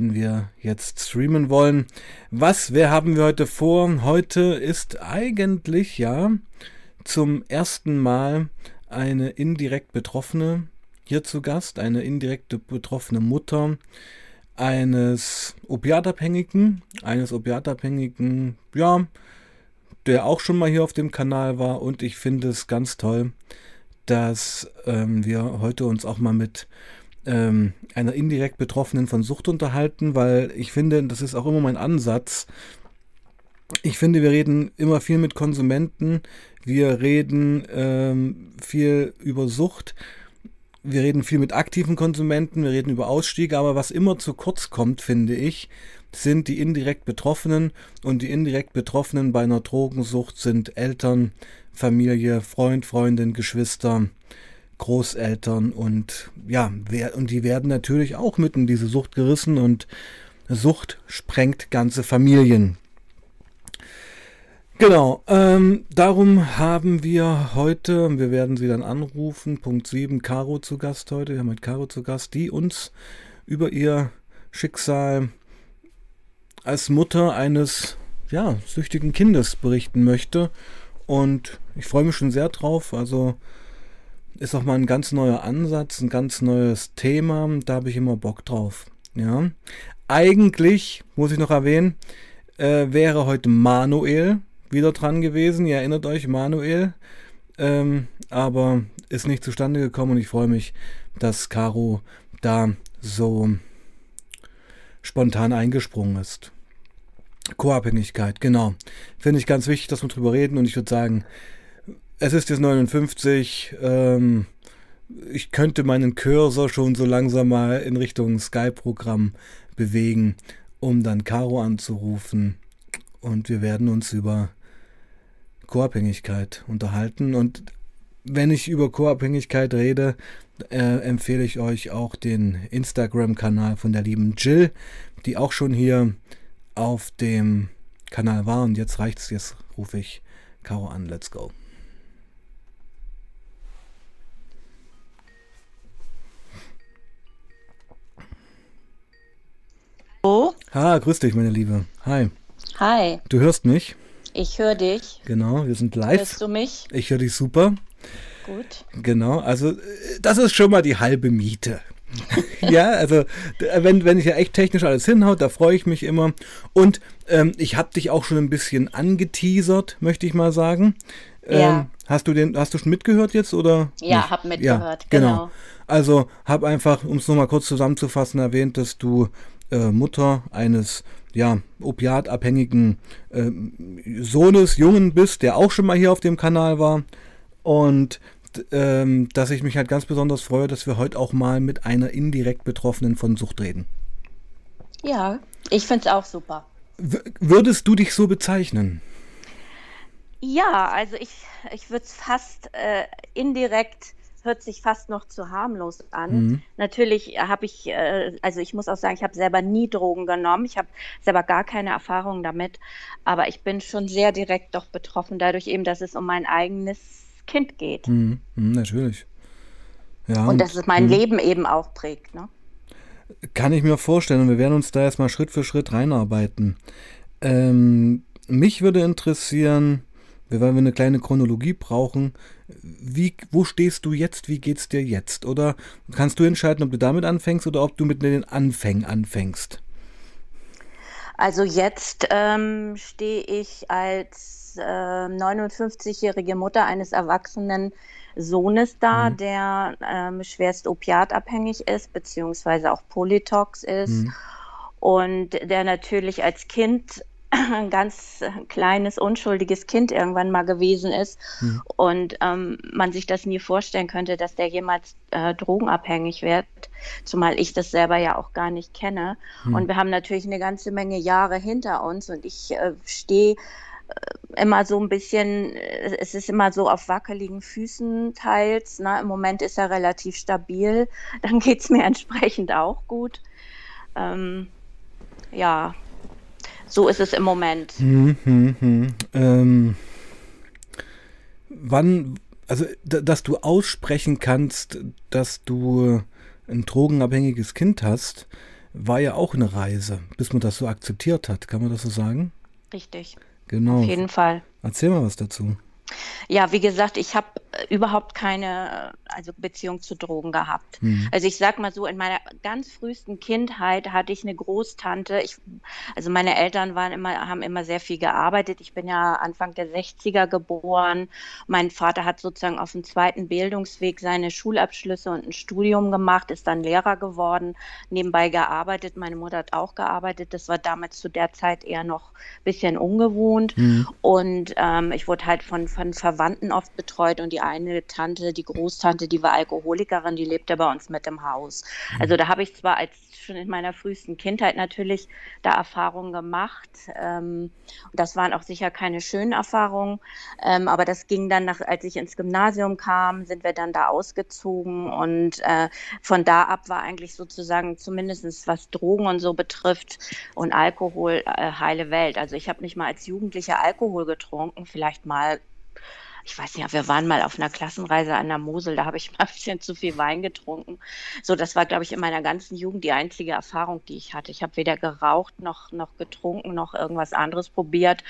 wir jetzt streamen wollen. Was, wer haben wir heute vor? Heute ist eigentlich ja zum ersten Mal eine indirekt Betroffene hier zu Gast, eine indirekt betroffene Mutter eines Opiatabhängigen, eines Opiatabhängigen, ja, der auch schon mal hier auf dem Kanal war und ich finde es ganz toll, dass ähm, wir heute uns auch mal mit ähm, einer indirekt Betroffenen von Sucht unterhalten, weil ich finde, das ist auch immer mein Ansatz. Ich finde, wir reden immer viel mit Konsumenten, wir reden ähm, viel über Sucht, wir reden viel mit aktiven Konsumenten, wir reden über Ausstiege, aber was immer zu kurz kommt, finde ich, sind die indirekt Betroffenen. Und die indirekt Betroffenen bei einer Drogensucht sind Eltern, Familie, Freund, Freundin, Geschwister, Großeltern und ja, wer, und die werden natürlich auch mit in diese Sucht gerissen und Sucht sprengt ganze Familien. Genau, ähm, darum haben wir heute, wir werden sie dann anrufen, Punkt 7, Caro zu Gast heute, wir haben mit Caro zu Gast, die uns über ihr Schicksal als Mutter eines ja, süchtigen Kindes berichten möchte. Und ich freue mich schon sehr drauf. Also ist auch mal ein ganz neuer Ansatz, ein ganz neues Thema. Da habe ich immer Bock drauf. Ja. Eigentlich, muss ich noch erwähnen, äh, wäre heute Manuel wieder dran gewesen. Ihr erinnert euch, Manuel. Ähm, aber ist nicht zustande gekommen und ich freue mich, dass Caro da so spontan eingesprungen ist. Co-Abhängigkeit, genau. Finde ich ganz wichtig, dass wir drüber reden und ich würde sagen, es ist jetzt 59. Ähm, ich könnte meinen Cursor schon so langsam mal in Richtung Skype-Programm bewegen, um dann Caro anzurufen. Und wir werden uns über Co-Abhängigkeit unterhalten. Und wenn ich über Co-Abhängigkeit rede, äh, empfehle ich euch auch den Instagram-Kanal von der lieben Jill, die auch schon hier auf dem Kanal war. Und jetzt reicht's, jetzt rufe ich Caro an. Let's go. Hallo? Ha, grüß dich, meine Liebe. Hi. Hi. Du hörst mich? Ich höre dich. Genau, wir sind live. Hörst du mich? Ich höre dich super. Gut. Genau, also das ist schon mal die halbe Miete. ja, also wenn, wenn ich ja echt technisch alles hinhaut, da freue ich mich immer. Und ähm, ich habe dich auch schon ein bisschen angeteasert, möchte ich mal sagen. Ähm, Ja. Hast du den, hast du schon mitgehört jetzt oder? Ja, hab mitgehört, genau. genau. Also habe einfach, um es nochmal kurz zusammenzufassen, erwähnt, dass du äh, Mutter eines ja, opiatabhängigen äh, Sohnes, Jungen bist, der auch schon mal hier auf dem Kanal war. Und ähm, dass ich mich halt ganz besonders freue, dass wir heute auch mal mit einer indirekt Betroffenen von Sucht reden. Ja, ich finde es auch super. W würdest du dich so bezeichnen? Ja, also ich, ich würde es fast äh, indirekt, hört sich fast noch zu harmlos an. Mhm. Natürlich habe ich, äh, also ich muss auch sagen, ich habe selber nie Drogen genommen. Ich habe selber gar keine Erfahrung damit. Aber ich bin schon sehr direkt doch betroffen, dadurch eben, dass es um mein eigenes Kind geht. Mhm. Mhm, natürlich. Ja, Und dass es mein mhm. Leben eben auch prägt. Ne? Kann ich mir vorstellen. Und wir werden uns da erstmal Schritt für Schritt reinarbeiten. Ähm, mich würde interessieren, weil wir eine kleine Chronologie brauchen. Wie, wo stehst du jetzt? Wie geht's dir jetzt? Oder kannst du entscheiden, ob du damit anfängst oder ob du mit den Anfängen anfängst? Also jetzt ähm, stehe ich als äh, 59-jährige Mutter eines erwachsenen Sohnes da, Mhm. der ähm, schwerst opiatabhängig ist, beziehungsweise auch Polytox ist Mhm. und der natürlich als Kind ein ganz kleines, unschuldiges Kind irgendwann mal gewesen ist Mhm. und ähm, man sich das nie vorstellen könnte, dass der jemals äh, drogenabhängig wird, zumal ich das selber ja auch gar nicht kenne. Mhm. Und wir haben natürlich eine ganze Menge Jahre hinter uns und ich äh, stehe äh, immer so ein bisschen, äh, es ist immer so auf wackeligen Füßen teils. Ne? Im Moment ist er relativ stabil, dann geht es mir entsprechend auch gut. Ähm, ja, so ist es im Moment. Hm, hm, hm. Ähm, wann, also, dass du aussprechen kannst, dass du ein drogenabhängiges Kind hast, war ja auch eine Reise, bis man das so akzeptiert hat. Kann man das so sagen? Richtig. Genau. Auf jeden Fall. Erzähl mal was dazu. Ja, wie gesagt, ich habe äh, überhaupt keine also Beziehung zu Drogen gehabt. Mhm. Also ich sag mal so, in meiner ganz frühesten Kindheit hatte ich eine Großtante. Ich, also meine Eltern waren immer, haben immer sehr viel gearbeitet. Ich bin ja Anfang der 60er geboren. Mein Vater hat sozusagen auf dem zweiten Bildungsweg seine Schulabschlüsse und ein Studium gemacht, ist dann Lehrer geworden, nebenbei gearbeitet. Meine Mutter hat auch gearbeitet. Das war damals zu der Zeit eher noch ein bisschen ungewohnt. Mhm. Und ähm, ich wurde halt von, von Verwandten oft betreut und die eine Tante, die Großtante, die war Alkoholikerin, die lebte bei uns mit im Haus. Mhm. Also da habe ich zwar als schon in meiner frühesten Kindheit natürlich da Erfahrungen gemacht. Ähm, das waren auch sicher keine schönen Erfahrungen, ähm, aber das ging dann nach, als ich ins Gymnasium kam, sind wir dann da ausgezogen und äh, von da ab war eigentlich sozusagen zumindest was Drogen und so betrifft und Alkohol äh, heile Welt. Also ich habe nicht mal als Jugendlicher Alkohol getrunken, vielleicht mal ich weiß nicht, wir waren mal auf einer Klassenreise an der Mosel, da habe ich mal ein bisschen zu viel Wein getrunken. So, das war, glaube ich, in meiner ganzen Jugend die einzige Erfahrung, die ich hatte. Ich habe weder geraucht noch, noch getrunken noch irgendwas anderes probiert.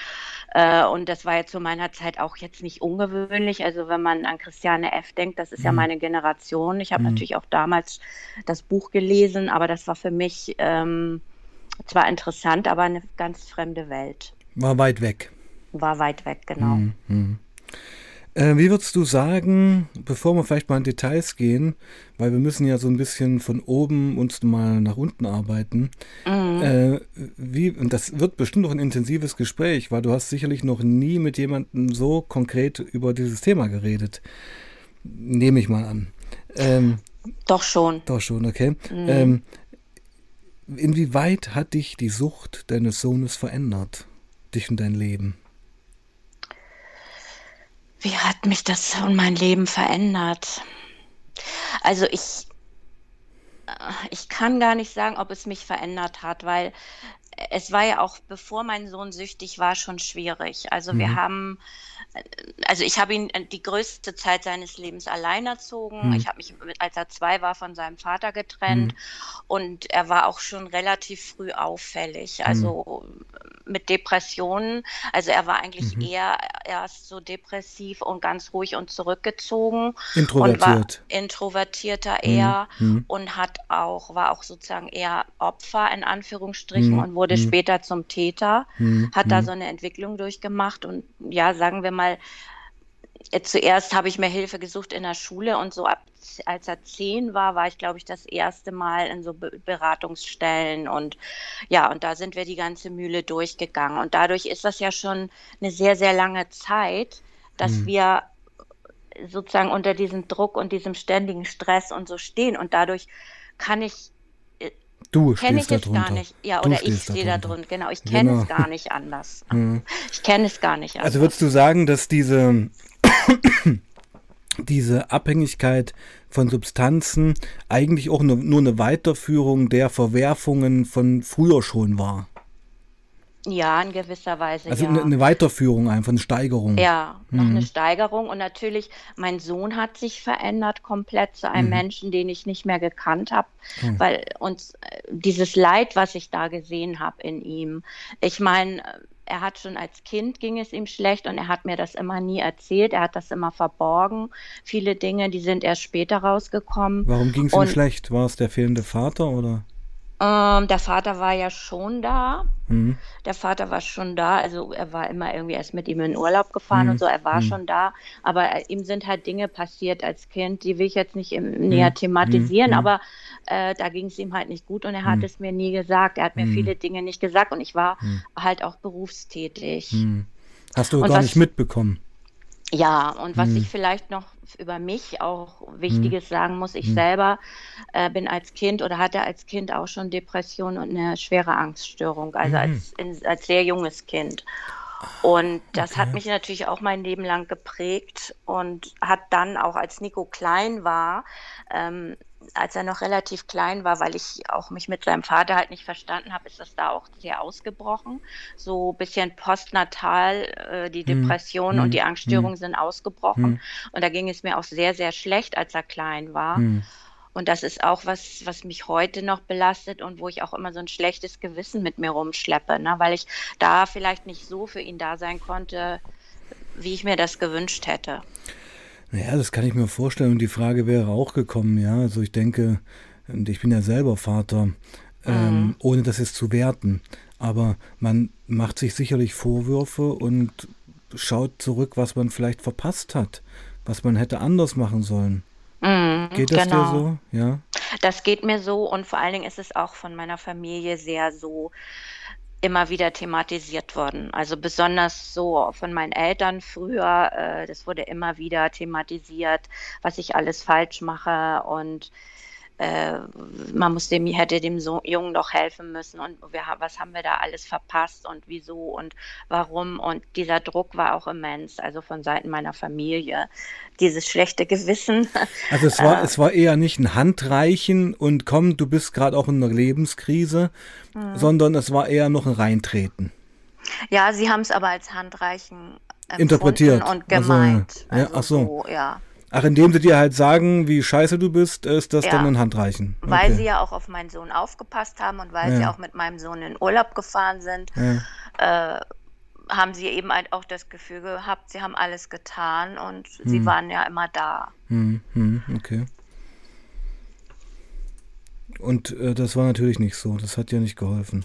Äh, und das war jetzt zu meiner Zeit auch jetzt nicht ungewöhnlich. Also wenn man an Christiane F. denkt, das ist mhm. ja meine Generation. Ich habe mhm. natürlich auch damals das Buch gelesen, aber das war für mich ähm, zwar interessant, aber eine ganz fremde Welt. War weit weg. War weit weg, genau. Mhm. Äh, wie würdest du sagen, bevor wir vielleicht mal in Details gehen, weil wir müssen ja so ein bisschen von oben uns mal nach unten arbeiten, mhm. äh, wie, und das wird bestimmt noch ein intensives Gespräch, weil du hast sicherlich noch nie mit jemandem so konkret über dieses Thema geredet. Nehme ich mal an. Ähm, doch schon. Doch schon, okay. Mhm. Ähm, inwieweit hat dich die Sucht deines Sohnes verändert? Dich und dein Leben? Wie hat mich das und mein Leben verändert? Also ich, äh, ich kann gar nicht sagen, ob es mich verändert hat, weil es war ja auch, bevor mein Sohn süchtig war, schon schwierig. Also mhm. wir haben also ich habe ihn äh, die größte Zeit seines Lebens allein erzogen. Mhm. Ich habe mich, als er zwei war, von seinem Vater getrennt. Mhm. Und er war auch schon relativ früh auffällig. Also mhm. mit Depressionen. Also er war eigentlich mhm. eher erst so depressiv und ganz ruhig und zurückgezogen. Introvertiert. Und introvertierter mhm. eher und hat auch, war auch sozusagen eher Opfer in Anführungsstrichen und wurde später zum Täter. Hat da so eine Entwicklung durchgemacht und ja, sagen wir mal, mal, äh, zuerst habe ich mir Hilfe gesucht in der Schule und so ab, als er zehn war, war ich, glaube ich, das erste Mal in so Beratungsstellen und ja, und da sind wir die ganze Mühle durchgegangen und dadurch ist das ja schon eine sehr, sehr lange Zeit, dass mhm. wir sozusagen unter diesem Druck und diesem ständigen Stress und so stehen und dadurch kann ich Du kenne ich es drunter. gar nicht. Ja, oder ich stehe da drunter. Genau, ich kenne genau. es gar nicht anders. Mhm. Ich kenne es gar nicht anders. Also würdest du sagen, dass diese, diese Abhängigkeit von Substanzen eigentlich auch nur, nur eine Weiterführung der Verwerfungen von früher schon war? Ja, in gewisser Weise. Also ja. eine, eine Weiterführung einfach, eine Steigerung. Ja, noch mhm. eine Steigerung. Und natürlich, mein Sohn hat sich verändert komplett zu einem mhm. Menschen, den ich nicht mehr gekannt habe, mhm. weil uns äh, dieses Leid, was ich da gesehen habe in ihm, ich meine, er hat schon als Kind ging es ihm schlecht und er hat mir das immer nie erzählt. Er hat das immer verborgen. Viele Dinge, die sind erst später rausgekommen. Warum ging es ihm schlecht? War es der fehlende Vater oder? Ähm, der Vater war ja schon da. Mhm. Der Vater war schon da. Also er war immer irgendwie erst mit ihm in Urlaub gefahren mhm. und so. Er war mhm. schon da. Aber äh, ihm sind halt Dinge passiert als Kind, die will ich jetzt nicht im, mhm. näher thematisieren. Mhm. Aber äh, da ging es ihm halt nicht gut und er hat mhm. es mir nie gesagt. Er hat mir viele Dinge nicht gesagt und ich war halt auch berufstätig. Hast du und gar nicht mitbekommen? Ja, und was hm. ich vielleicht noch über mich auch Wichtiges hm. sagen muss, ich hm. selber äh, bin als Kind oder hatte als Kind auch schon Depression und eine schwere Angststörung, also hm. als, in, als sehr junges Kind. Und das okay. hat mich natürlich auch mein Leben lang geprägt und hat dann auch, als Nico klein war, ähm, als er noch relativ klein war, weil ich auch mich mit seinem Vater halt nicht verstanden habe, ist das da auch sehr ausgebrochen. So ein bisschen postnatal, äh, die hm. Depression hm. und die Angststörungen hm. sind ausgebrochen. Hm. Und da ging es mir auch sehr, sehr schlecht, als er klein war. Hm. Und das ist auch was, was mich heute noch belastet und wo ich auch immer so ein schlechtes Gewissen mit mir rumschleppe, ne? weil ich da vielleicht nicht so für ihn da sein konnte, wie ich mir das gewünscht hätte. Naja, das kann ich mir vorstellen. Und die Frage wäre auch gekommen, ja. Also ich denke, ich bin ja selber Vater, ähm, mhm. ohne das jetzt zu werten. Aber man macht sich sicherlich Vorwürfe und schaut zurück, was man vielleicht verpasst hat, was man hätte anders machen sollen. Mhm, geht das genau. dir so? Ja. Das geht mir so und vor allen Dingen ist es auch von meiner Familie sehr so immer wieder thematisiert worden. Also besonders so von meinen Eltern früher, äh, das wurde immer wieder thematisiert, was ich alles falsch mache und äh, man muss dem, hätte dem so Jungen doch helfen müssen und wir, was haben wir da alles verpasst und wieso und warum und dieser Druck war auch immens, also von Seiten meiner Familie, dieses schlechte Gewissen. Also es war, äh, es war eher nicht ein Handreichen und komm, du bist gerade auch in einer Lebenskrise, mhm. sondern es war eher noch ein Reintreten. Ja, sie haben es aber als Handreichen interpretiert und gemeint. Also, ja, ach so. so ja. Ach, indem sie dir halt sagen, wie scheiße du bist, ist das ja, dann ein Handreichen. Okay. Weil sie ja auch auf meinen Sohn aufgepasst haben und weil ja. sie auch mit meinem Sohn in Urlaub gefahren sind, ja. äh, haben sie eben halt auch das Gefühl gehabt, sie haben alles getan und hm. sie waren ja immer da. Hm, hm, okay. Und äh, das war natürlich nicht so. Das hat ja nicht geholfen.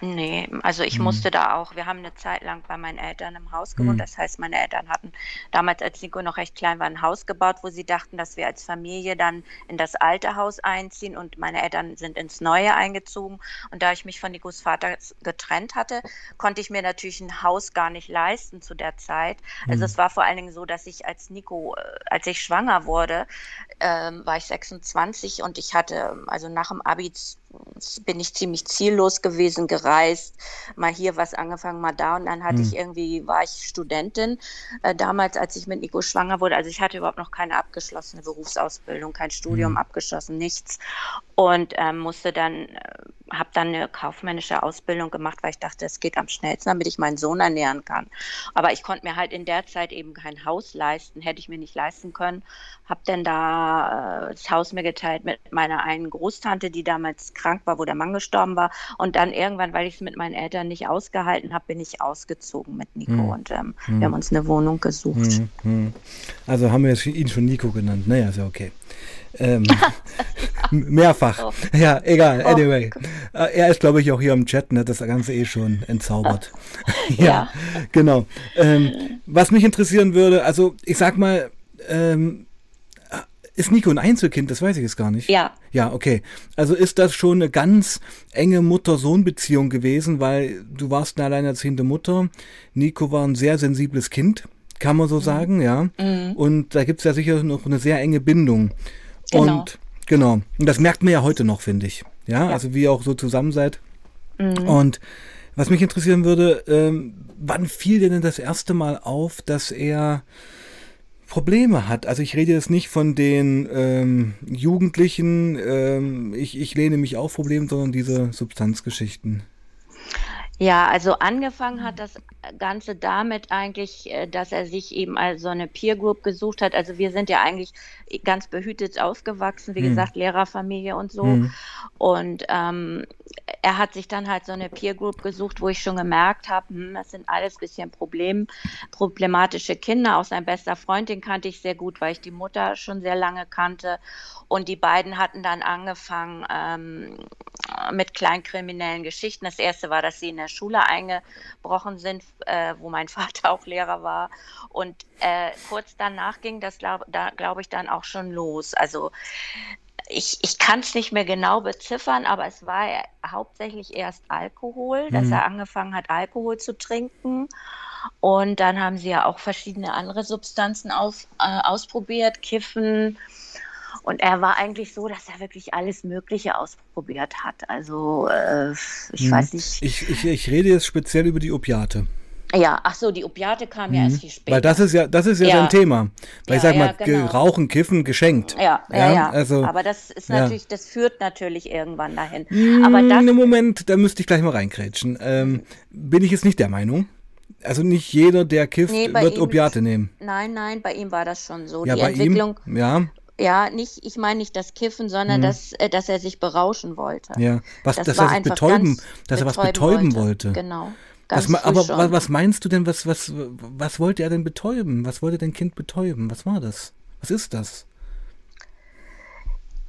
Nee, also ich mhm. musste da auch, wir haben eine Zeit lang bei meinen Eltern im Haus gewohnt. Mhm. Das heißt, meine Eltern hatten damals, als Nico noch recht klein war, ein Haus gebaut, wo sie dachten, dass wir als Familie dann in das alte Haus einziehen und meine Eltern sind ins neue eingezogen. Und da ich mich von Nikos Vater getrennt hatte, konnte ich mir natürlich ein Haus gar nicht leisten zu der Zeit. Also mhm. es war vor allen Dingen so, dass ich als Nico, äh, als ich schwanger wurde, ähm, war ich 26 und ich hatte, also nach dem Abi bin ich ziemlich ziellos gewesen, gereist, mal hier was angefangen, mal da und dann hatte hm. ich irgendwie, war ich Studentin äh, damals, als ich mit Nico schwanger wurde. Also ich hatte überhaupt noch keine abgeschlossene Berufsausbildung, kein Studium hm. abgeschlossen, nichts und ähm, musste dann, äh, habe dann eine kaufmännische Ausbildung gemacht, weil ich dachte, es geht am schnellsten, damit ich meinen Sohn ernähren kann. Aber ich konnte mir halt in der Zeit eben kein Haus leisten, hätte ich mir nicht leisten können. Habe dann da äh, das Haus mir geteilt mit meiner einen Großtante, die damals krank war, wo der Mann gestorben war. Und dann irgendwann, weil ich es mit meinen Eltern nicht ausgehalten habe, bin ich ausgezogen mit Nico hm. und ähm, hm. wir haben uns eine Wohnung gesucht. Hm. hm. Also haben wir ihn schon Nico genannt. Naja, ist ja okay. Ähm, mehrfach. Oh. Ja, egal. Oh. Anyway. Oh. Er ist, glaube ich, auch hier im Chat und hat das Ganze eh schon entzaubert. ja, ja, genau. Ähm, was mich interessieren würde, also ich sag mal, ähm, ist Nico ein Einzelkind? Das weiß ich jetzt gar nicht. Ja. Ja, okay. Also ist das schon eine ganz enge Mutter-Sohn-Beziehung gewesen, weil du warst eine alleinerziehende Mutter. Nico war ein sehr sensibles Kind, kann man so mhm. sagen, ja. Mhm. Und da gibt es ja sicher noch eine sehr enge Bindung. Genau. Und genau. Und das merkt man ja heute noch, finde ich. Ja? ja, also wie ihr auch so zusammen seid. Mhm. Und was mich interessieren würde, ähm, wann fiel dir denn das erste Mal auf, dass er Probleme hat. Also ich rede jetzt nicht von den ähm, Jugendlichen, ähm, ich, ich lehne mich auf Probleme, sondern diese Substanzgeschichten. Ja, also angefangen hat das Ganze damit eigentlich, äh, dass er sich eben also eine Peer Group gesucht hat. Also wir sind ja eigentlich ganz behütet aufgewachsen, wie hm. gesagt, Lehrerfamilie und so. Hm. Und ähm, er hat sich dann halt so eine Peer Group gesucht, wo ich schon gemerkt habe, hm, das sind alles bisschen Problem, problematische Kinder. Auch sein bester Freund, den kannte ich sehr gut, weil ich die Mutter schon sehr lange kannte. Und die beiden hatten dann angefangen ähm, mit kleinkriminellen Geschichten. Das erste war, dass sie in der Schule eingebrochen sind, äh, wo mein Vater auch Lehrer war. Und äh, kurz danach ging das, glaube da, glaub ich, dann auch schon los. Also ich, ich kann es nicht mehr genau beziffern, aber es war hauptsächlich erst Alkohol, dass mhm. er angefangen hat, Alkohol zu trinken. Und dann haben sie ja auch verschiedene andere Substanzen auf, äh, ausprobiert, Kiffen, und er war eigentlich so, dass er wirklich alles Mögliche ausprobiert hat. Also äh, ich hm. weiß nicht. Ich, ich, ich rede jetzt speziell über die Opiate. Ja, ach so, die Opiate kamen mhm. ja erst viel später. Weil das ist ja, das ist ja, ja. sein Thema. Weil ja, ich sag mal, ja, genau. Rauchen, Kiffen, geschenkt. Ja, ja, ja. Also, Aber das ist natürlich, das führt natürlich irgendwann dahin. Hm, Aber das. Moment, da müsste ich gleich mal reinkrätschen. Ähm, bin ich jetzt nicht der Meinung. Also nicht jeder, der kifft, nee, wird Opiate nehmen. Nein, nein, bei ihm war das schon so. Ja, die bei Entwicklung, ihm, ja Ja, nicht, ich meine nicht das Kiffen, sondern Mhm. dass, äh, dass er sich berauschen wollte. Ja, was, Das dass er sich betäuben, dass er was betäuben wollte. wollte. Genau. Was, aber schon. wa- was meinst du denn, was, was, was wollte er denn betäuben? Was wollte dein Kind betäuben? Was war das? Was ist das?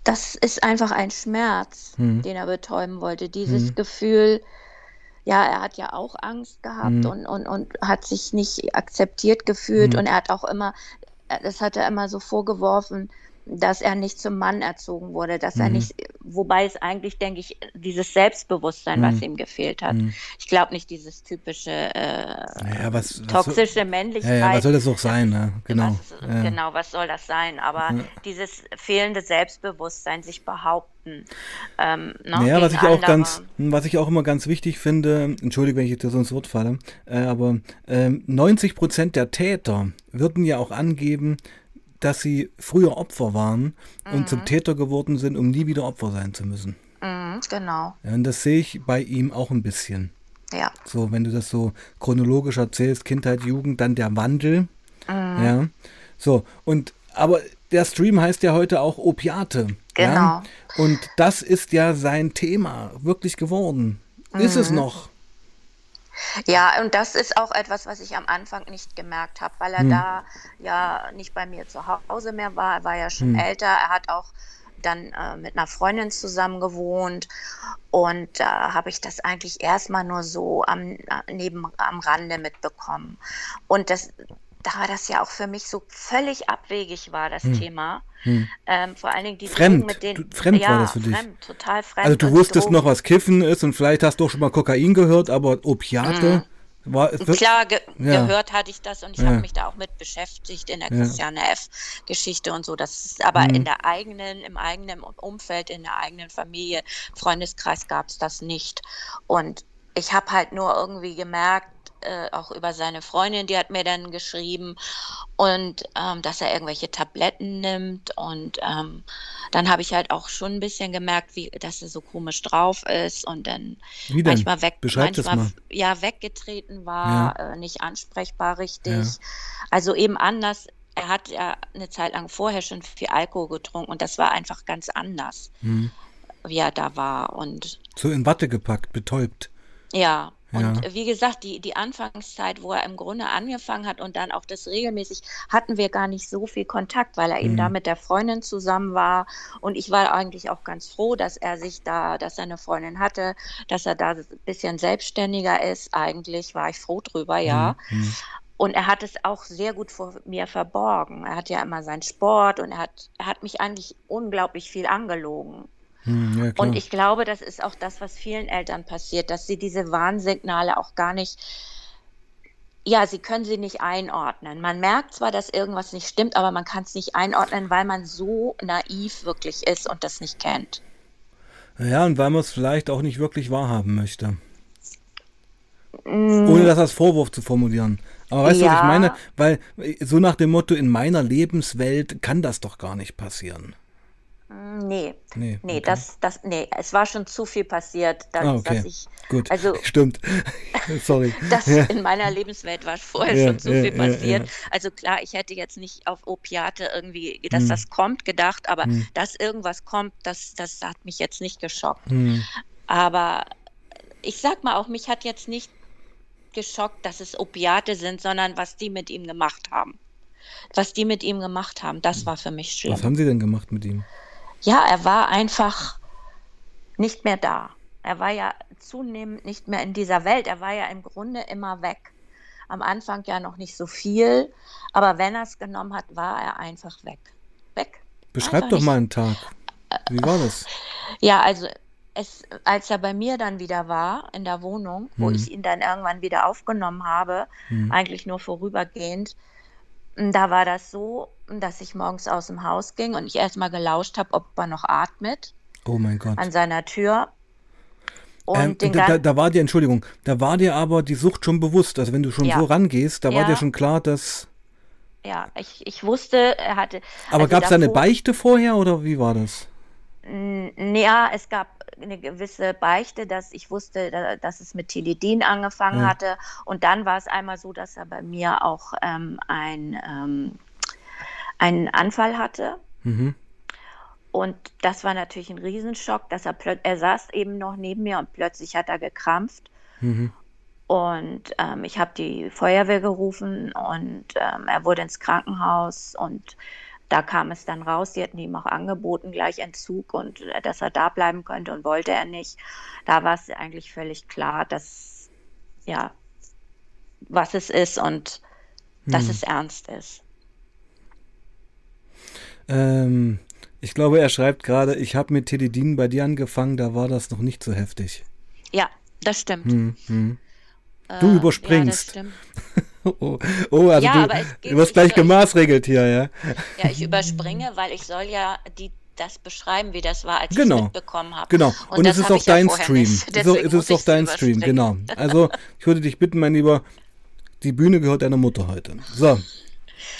Das ist einfach ein Schmerz, Hm. den er betäuben wollte. Dieses Hm. Gefühl, ja, er hat ja auch Angst gehabt Hm. und, und, und hat sich nicht akzeptiert gefühlt Hm. und er hat auch immer, äh, das hat er immer so vorgeworfen, dass er nicht zum Mann erzogen wurde, dass er Mhm. nicht, wobei es eigentlich, denke ich, dieses Selbstbewusstsein, was Hm. ihm gefehlt hat. Hm. Ich glaube nicht dieses typische äh, Ja, was, was toxische soll, Männlichkeit. ja, was soll das auch sein? Ne? Genau. Was, ja. Genau, was soll das sein? Aber dieses fehlende Selbstbewusstsein, sich behaupten. Ähm, ne, Ja, was ich auch andere. ganz, was ich auch immer ganz wichtig finde, entschuldige, wenn ich jetzt so ins Wort falle, äh, aber ähm, 90 Prozent der Täter würden ja auch angeben, dass sie früher Opfer waren und zum Täter geworden sind, um nie wieder Opfer sein zu müssen. Mhm, genau, Ja, und das sehe ich bei ihm auch ein bisschen. ja. So, wenn du das so chronologisch erzählst, Kindheit, Jugend, dann der Wandel. Mhm. Ja. So, und aber der Stream heißt ja heute auch Opiate. Ja? Genau. Und das ist ja sein Thema wirklich geworden. Ist Mhm. es noch? Ja, und das ist auch etwas, was ich am Anfang nicht gemerkt habe, weil er Hm. da ja nicht bei mir zu Hause mehr war. Er war ja schon Hm. älter. Er hat auch dann äh, mit einer Freundin zusammen gewohnt. Und da habe ich das eigentlich erstmal nur so am, äh, neben, am Rande mitbekommen. Und das, da das ja auch für mich so völlig abwegig war, das Thema. Hm. Ähm, vor allen Dingen die Fremd. Drogen mit denen. Du- fremd war ja, das für dich. Fremd, total fremd. Also du wusstest noch, was Kiffen ist und vielleicht hast du auch schon mal Kokain gehört, aber Opiate war es wird- Klar, ge Ja. gehört hatte ich das und ich Ja. habe mich da auch mit beschäftigt in der Ja. Christiane F-Geschichte und so. Das ist aber Mhm. in der eigenen, im eigenen Umfeld, in der eigenen Familie, Freundeskreis gab es das nicht. Und ich habe halt nur irgendwie gemerkt, äh, auch über seine Freundin, die hat mir dann geschrieben und ähm, dass er irgendwelche Tabletten nimmt und ähm, dann habe ich halt auch schon ein bisschen gemerkt, wie, dass er so komisch drauf ist und dann manchmal weg, Beschreib das manchmal mal. ja weggetreten war, äh, nicht ansprechbar richtig. Ja. Also eben anders. Er hat ja eine Zeit lang vorher schon viel Alkohol getrunken und das war einfach ganz anders, Hm. wie er da war. Und So in Watte gepackt, betäubt. ja, und Ja. wie gesagt, die, die Anfangszeit, wo er im Grunde angefangen hat und dann auch das regelmäßig, hatten wir gar nicht so viel Kontakt, weil er eben Mhm. da mit der Freundin zusammen war. Und ich war eigentlich auch ganz froh, dass er sich da, dass er eine Freundin hatte, dass er da ein bisschen selbstständiger ist. Eigentlich war ich froh drüber, ja. Hm. Und er hat es auch sehr gut vor mir verborgen. Er hat ja immer seinen Sport und er hat, er hat mich eigentlich unglaublich viel angelogen. Hm, ja. Und ich glaube, das ist auch das, was vielen Eltern passiert, dass sie diese Warnsignale auch gar nicht, ja, sie können sie nicht einordnen. Man merkt zwar, dass irgendwas nicht stimmt, aber man kann es nicht einordnen, weil man so naiv wirklich ist und das nicht kennt. ja, und weil man es vielleicht auch nicht wirklich wahrhaben möchte. Ohne das als Vorwurf zu formulieren. Aber weißt du, was ich Ja. meine? Weil so nach dem Motto, in meiner Lebenswelt kann das doch gar nicht passieren. Mm, Nee, Nee, nee, okay. das, das, nee, es war schon zu viel passiert, dass, Ah, okay. dass ich, Gut, also stimmt. Sorry. das Ja. in meiner Lebenswelt war vorher Ja, schon so ja, viel passiert. Also klar, ich hätte jetzt nicht auf Opiate irgendwie, dass Hm. das kommt, gedacht, aber Hm. dass irgendwas kommt, das, das hat mich jetzt nicht geschockt. Hm. Aber ich sag mal auch, mich hat jetzt nicht geschockt, dass es Opiate sind, sondern was die mit ihm gemacht haben. Was die mit ihm gemacht haben, das war für mich schlimm. Was haben Sie denn gemacht mit ihm? Ja, er war einfach nicht mehr da. Er war ja zunehmend nicht mehr in dieser Welt. Er war ja im Grunde immer weg. Am Anfang ja noch nicht so viel, aber wenn er es genommen hat, war er einfach weg. Weg. Beschreib Einfach doch nicht- mal einen Tag. Wie war das? Ja, also es, als er bei mir dann wieder war in der Wohnung, wo Hm. ich ihn dann irgendwann wieder aufgenommen habe, Hm. eigentlich nur vorübergehend, da war das so, dass ich morgens aus dem Haus ging und ich erstmal gelauscht habe, ob er noch atmet Oh mein Gott. an seiner Tür. Und Ähm, den da, da, war dir, Entschuldigung, da war dir aber die Sucht schon bewusst. Also wenn du schon Ja. so rangehst, da war Ja. dir schon klar, dass. ja, ich, ich wusste, er hatte. Aber also gab es da eine Beichte vorher oder wie war das? Ja, es gab eine gewisse Beichte, dass ich wusste, da- dass es mit Tilidin angefangen Ja. hatte. Und dann war es einmal so, dass er bei mir auch ähm, ein, ähm, einen Anfall hatte. Mhm. Und das war natürlich ein Riesenschock, dass er plötzlich, er saß eben noch neben mir und plötzlich hat er gekrampft. Mhm. Und ähm, ich habe die Feuerwehr gerufen und ähm, er wurde ins Krankenhaus und da kam es dann raus. Sie hatten ihm auch angeboten, gleich Entzug und äh, dass er da bleiben könnte und wollte er nicht. Da war es eigentlich völlig klar, dass ja, was es ist und hm. dass es ernst ist. Ähm, ich glaube, er schreibt gerade, ich habe mit Teledin bei dir angefangen, da war das noch nicht so heftig. Ja, das stimmt. Hm, hm. Du äh, überspringst. Ja, oh, oh, also ja, du, du wirst gleich gemaßregelt hier, ja? Ja, ich überspringe, weil ich soll ja die das beschreiben, wie das war, als genau. ich es mitbekommen habe. Genau. Und, Und es ist auch dein ja Stream. so, es ist auch dein Stream, genau. Also ich würde dich bitten, mein Lieber, die Bühne gehört deiner Mutter heute. So.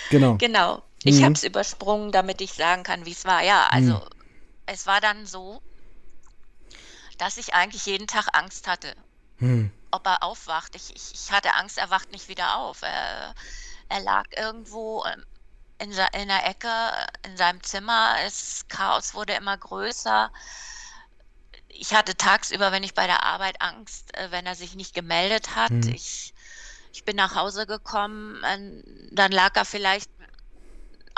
Genau. Genau. Ich mhm. habe es übersprungen, damit ich sagen kann, wie es war. Ja, also mhm. es war dann so, dass ich eigentlich jeden Tag Angst hatte. Mhm ob er aufwacht. Ich, ich, ich hatte Angst, er wacht nicht wieder auf. Er, er lag irgendwo ähm, in, in der Ecke in seinem Zimmer. Das Chaos wurde immer größer. Ich hatte tagsüber, wenn ich bei der Arbeit Angst, äh, wenn er sich nicht gemeldet hat. Hm. Ich, ich bin nach Hause gekommen, dann lag er vielleicht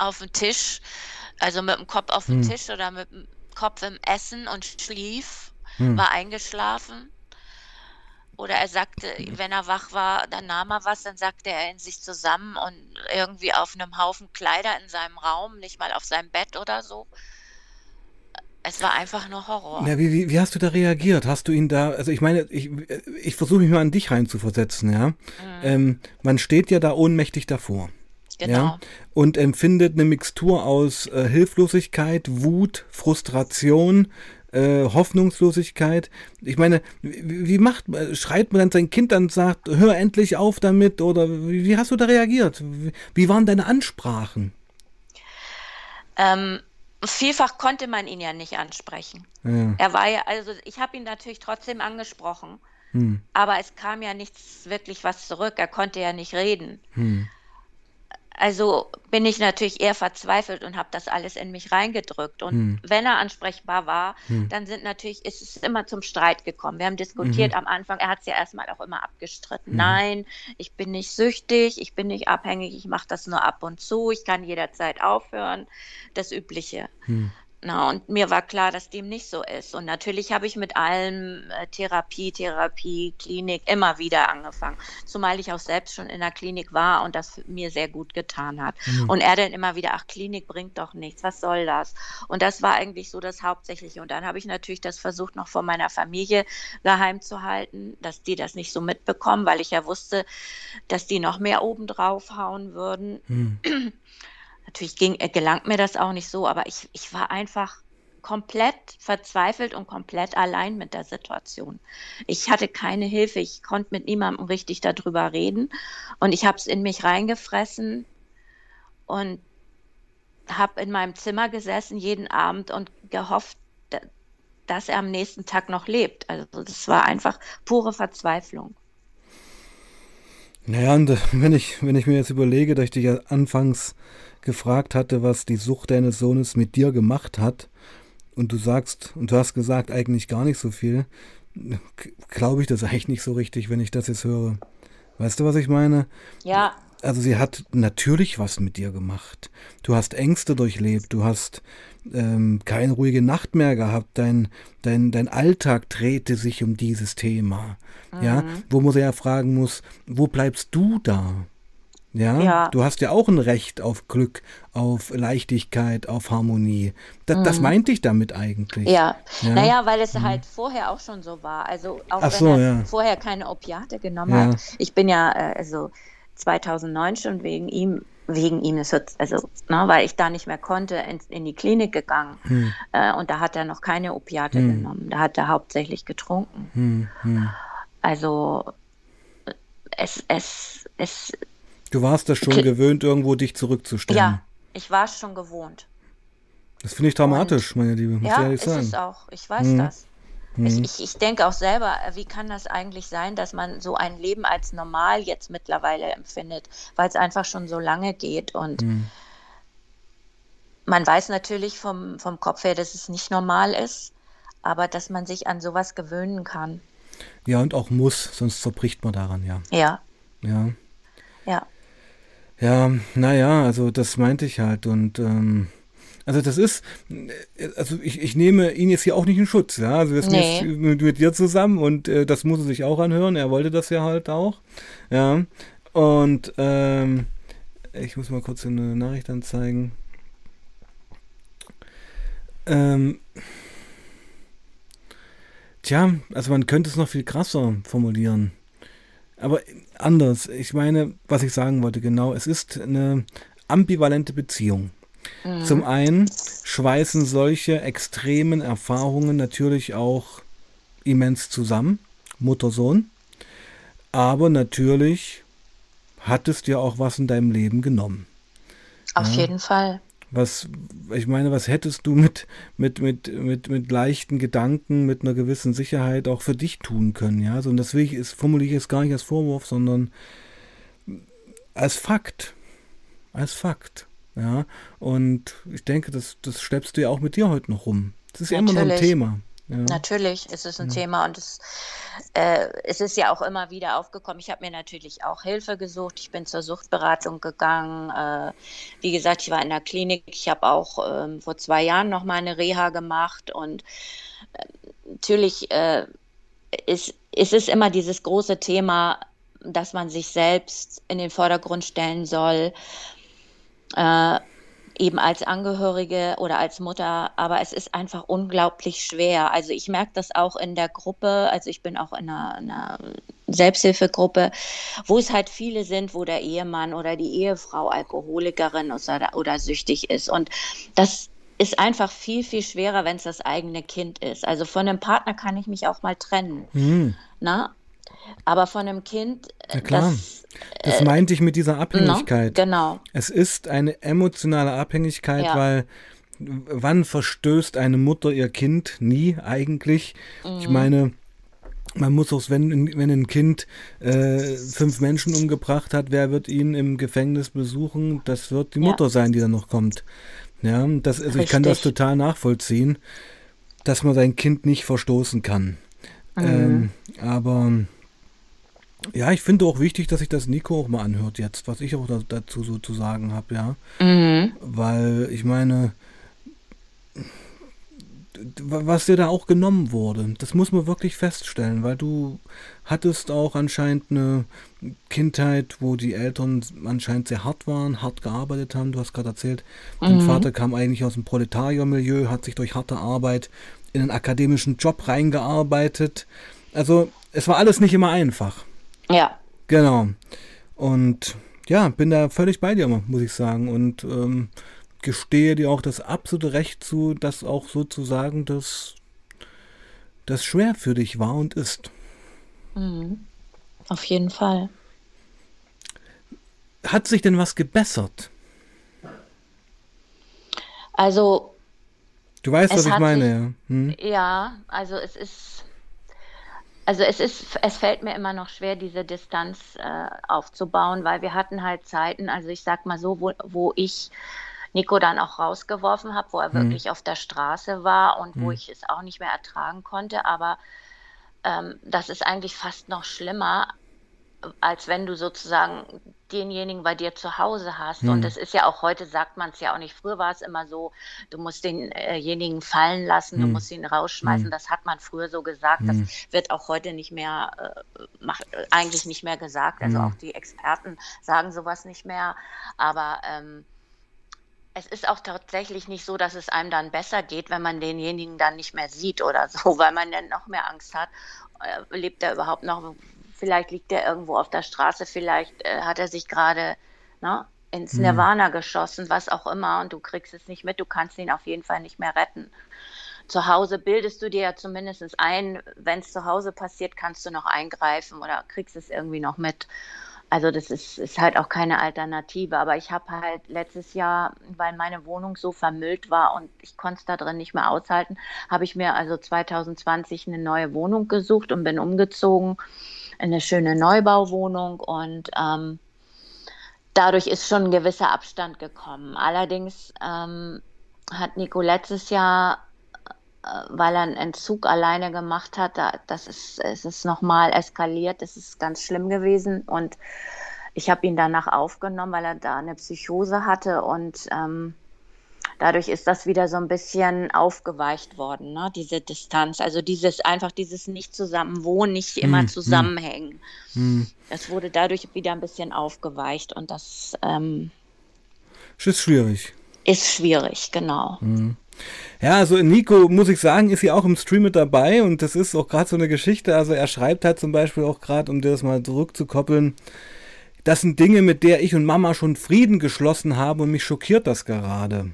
auf dem Tisch, also mit dem Kopf auf dem hm. Tisch oder mit dem Kopf im Essen und schlief, hm. war eingeschlafen. Oder er sagte, wenn er wach war, dann nahm er was, dann sagte er in sich zusammen und irgendwie auf einem Haufen Kleider in seinem Raum, nicht mal auf seinem Bett oder so. Es war einfach nur Horror. Ja, wie, wie, wie hast du da reagiert? Hast du ihn da, also ich meine, ich, ich versuche mich mal an dich reinzuversetzen, ja. Mhm. Ähm, man steht ja da ohnmächtig davor. Genau. Ja, und empfindet eine Mixtur aus äh, Hilflosigkeit, Wut, Frustration, äh, Hoffnungslosigkeit. Ich meine, wie, wie macht schreit man dann sein Kind an und sagt, hör endlich auf damit oder wie, wie hast du da reagiert? Wie, wie waren deine Ansprachen? Ähm, vielfach konnte man ihn ja nicht ansprechen. Ja. Er war ja, also ich habe ihn natürlich trotzdem angesprochen, hm. aber es kam ja nichts wirklich was zurück. Er konnte ja nicht reden. Hm. Also bin ich natürlich eher verzweifelt und habe das alles in mich reingedrückt. Und hm. wenn er ansprechbar war, hm. dann sind natürlich, ist es immer zum Streit gekommen. Wir haben diskutiert mhm. am Anfang, er hat es ja erstmal auch immer abgestritten. Mhm. Nein, ich bin nicht süchtig, ich bin nicht abhängig, ich mache das nur ab und zu, ich kann jederzeit aufhören. Das Übliche. Hm. Na, und mir war klar, dass dem nicht so ist. Und natürlich habe ich mit allem äh, Therapie, Therapie, Klinik immer wieder angefangen. Zumal ich auch selbst schon in der Klinik war und das mir sehr gut getan hat. Mhm. Und er dann immer wieder, ach, Klinik bringt doch nichts, was soll das? Und das war eigentlich so das Hauptsächliche. Und dann habe ich natürlich das versucht, noch von meiner Familie geheim zu halten, dass die das nicht so mitbekommen, weil ich ja wusste, dass die noch mehr oben drauf hauen würden. Mhm. Natürlich ging, äh, gelangt mir das auch nicht so, aber ich, ich war einfach komplett verzweifelt und komplett allein mit der Situation. Ich hatte keine Hilfe, ich konnte mit niemandem richtig darüber reden und ich habe es in mich reingefressen und habe in meinem Zimmer gesessen jeden Abend und gehofft, dass er am nächsten Tag noch lebt. Also das war einfach pure Verzweiflung. Naja, und äh, wenn ich, wenn ich mir jetzt überlege, dass ich dich ja anfangs gefragt hatte, was die Sucht deines Sohnes mit dir gemacht hat, und du sagst, und du hast gesagt, eigentlich gar nicht so viel, glaube ich das eigentlich nicht so richtig, wenn ich das jetzt höre. Weißt du, was ich meine? Ja. Also sie hat natürlich was mit dir gemacht. Du hast Ängste durchlebt, du hast ähm, keine ruhige Nacht mehr gehabt, dein, dein, dein Alltag drehte sich um dieses Thema. Mhm. Ja, wo man ja fragen muss, wo bleibst du da? Ja? ja? du hast ja auch ein Recht auf Glück, auf Leichtigkeit, auf Harmonie. Das, mhm. das meinte ich damit eigentlich. Ja. ja, naja, weil es mhm. halt vorher auch schon so war. Also auch Ach wenn so, er ja. vorher keine Opiate genommen hat. Ich bin ja äh, also 2009 schon wegen ihm wegen ihm ist also ne, weil ich da nicht mehr konnte in, in die Klinik gegangen hm. äh, und da hat er noch keine Opiate hm. genommen da hat er hauptsächlich getrunken hm. hm. also es es es Du warst das schon okay. gewöhnt, irgendwo dich zurückzustellen. Ja, ich war es schon gewohnt. Das finde ich dramatisch, Und, meine Liebe. Muss ja, ist sagen. es auch. Ich weiß mhm. das. Mhm. Ich, ich, ich, denke auch selber, äh, wie kann das eigentlich sein, dass man so ein Leben als normal jetzt mittlerweile empfindet, weil es einfach schon so lange geht und mhm. man weiß natürlich vom, vom Kopf her, dass es nicht normal ist, aber dass man sich an sowas gewöhnen kann. Ja, und auch muss, sonst zerbricht man daran. Ja. Ja. Ja. Ja, naja, also das meinte ich halt. Und ähm, also das ist, also ich, ich nehme ihn jetzt hier auch nicht in Schutz, ja. Also wir sind Nee. jetzt mit, mit dir zusammen und äh, das muss er sich auch anhören. Er wollte das ja halt auch. Ja. Und ähm, ich muss mal kurz eine Nachricht anzeigen. Ähm, tja, also man könnte es noch viel krasser formulieren. Aber anders. Ich meine, was ich sagen wollte, genau, es ist eine ambivalente Beziehung. Mhm. Zum einen schweißen solche extremen Erfahrungen natürlich auch immens zusammen, Mutter-Sohn. Aber natürlich hat es dir auch was in deinem Leben genommen. Auf Ja. jeden Fall. Was, ich meine, was hättest du mit, mit, mit, mit, mit leichten Gedanken, mit einer gewissen Sicherheit auch für dich tun können, ja? So, und das will ich, ist, formuliere ich jetzt gar nicht als Vorwurf, sondern als Fakt. Als Fakt, ja? Und ich denke, das, das schleppst du ja auch mit dir heute noch rum. Das ist ja immer noch ein. Thema. Ja. Natürlich ist es ein Thema und es, äh, es ist ja auch immer wieder aufgekommen. Ich habe mir natürlich auch Hilfe gesucht. Ich bin zur Suchtberatung gegangen. Äh, wie gesagt, ich war in der Klinik. Ich habe auch ähm, vor zwei Jahren noch mal eine Reha gemacht und äh, natürlich äh, ist, ist es immer dieses große Thema, dass man sich selbst in den Vordergrund stellen soll. Äh, eben als Angehörige oder als Mutter, aber es ist einfach unglaublich schwer. Also ich merke das auch in der Gruppe, also ich bin auch in einer, einer Selbsthilfegruppe, wo es halt viele sind, wo der Ehemann oder die Ehefrau Alkoholikerin oder, oder süchtig ist. Und das ist einfach viel, viel schwerer, wenn es das eigene Kind ist. Also von einem Partner kann ich mich auch mal trennen. Hm, Na? Aber von einem Kind, äh, Ja, klar. das, das meinte ich mit dieser na, Abhängigkeit. genau, Es ist eine emotionale Abhängigkeit, Ja. weil wann verstößt eine Mutter ihr Kind? Nie eigentlich. Ich Mhm. meine, man muss auch, wenn, wenn ein Kind äh, fünf Menschen umgebracht hat, wer wird ihn im Gefängnis besuchen? Das wird die Ja. Mutter sein, die dann noch kommt. Ja, das, also ich kann das Richtig. total nachvollziehen, dass man sein Kind nicht verstoßen kann. Mhm. Ähm, aber ja, ich finde auch wichtig, dass sich das Nico auch mal anhört jetzt, was ich auch da, dazu so zu sagen habe, ja. Mhm. Weil ich meine, was dir da auch genommen wurde, das muss man wirklich feststellen, weil du hattest auch anscheinend eine Kindheit, wo die Eltern anscheinend sehr hart waren, hart gearbeitet haben. Du hast gerade erzählt, dein Mhm. Vater kam eigentlich aus dem Proletariermilieu, hat sich durch harte Arbeit in einen akademischen Job reingearbeitet. Also es war alles nicht immer einfach. Ja. Genau. Und ja, bin da völlig bei dir, muss ich sagen. Und ähm, gestehe dir auch das absolute Recht zu, das auch so zu sagen, dass das schwer für dich war und ist. Mhm. Auf jeden Fall. Hat sich denn was gebessert? Also Du weißt, was ich meine, ja. Hm? ja, also es ist, also es ist, es fällt mir immer noch schwer, diese Distanz äh, aufzubauen, weil wir hatten halt Zeiten, also ich sag mal so, wo, wo ich Nico dann auch rausgeworfen habe, wo er wirklich auf der Straße war und wo ich es auch nicht mehr ertragen konnte, aber ähm, das ist eigentlich fast noch schlimmer, als wenn du sozusagen denjenigen bei dir zu Hause hast. Und es ist ja auch heute, sagt man es ja auch nicht. Früher war es immer so, du musst denjenigen fallen lassen, du musst ihn rausschmeißen. Das hat man früher so gesagt. Das wird auch heute nicht mehr, äh, mach, äh, eigentlich nicht mehr gesagt. Also auch die Experten sagen sowas nicht mehr. Aber ähm, es ist auch tatsächlich nicht so, dass es einem dann besser geht, wenn man denjenigen dann nicht mehr sieht oder so, weil man dann noch mehr Angst hat. Äh, lebt er überhaupt noch? Vielleicht liegt er irgendwo auf der Straße, vielleicht äh, hat er sich gerade ne, ins Nirvana geschossen, was auch immer, und du kriegst es nicht mit, du kannst ihn auf jeden Fall nicht mehr retten. Zu Hause bildest du dir ja zumindest ein, wenn es zu Hause passiert, kannst du noch eingreifen oder kriegst es irgendwie noch mit. Also das ist, ist halt auch keine Alternative. Aber ich habe halt letztes Jahr, weil meine Wohnung so vermüllt war und ich konnte es da drin nicht mehr aushalten, habe ich mir also 2020 eine neue Wohnung gesucht und bin umgezogen eine schöne Neubauwohnung und ähm, dadurch ist schon ein gewisser Abstand gekommen. Allerdings ähm, hat Nico letztes Jahr, äh, weil er einen Entzug alleine gemacht hat, da, das ist, es ist nochmal eskaliert, das ist ganz schlimm gewesen und ich habe ihn danach aufgenommen, weil er da eine Psychose hatte und ähm, dadurch ist das wieder so ein bisschen aufgeweicht worden, ne? diese Distanz. Also dieses einfach dieses nicht zusammenwohnen, nicht immer hm, hm. zusammenhängen. Hm. Das wurde dadurch wieder ein bisschen aufgeweicht und das ähm, ist schwierig. Ist schwierig, genau. Hm. Ja, also Nico, muss ich sagen, ist ja auch im Stream mit dabei und das ist auch gerade so eine Geschichte. Also er schreibt halt zum Beispiel auch gerade, um dir das mal zurückzukoppeln, das sind Dinge, mit der ich und Mama schon Frieden geschlossen haben und mich schockiert das gerade.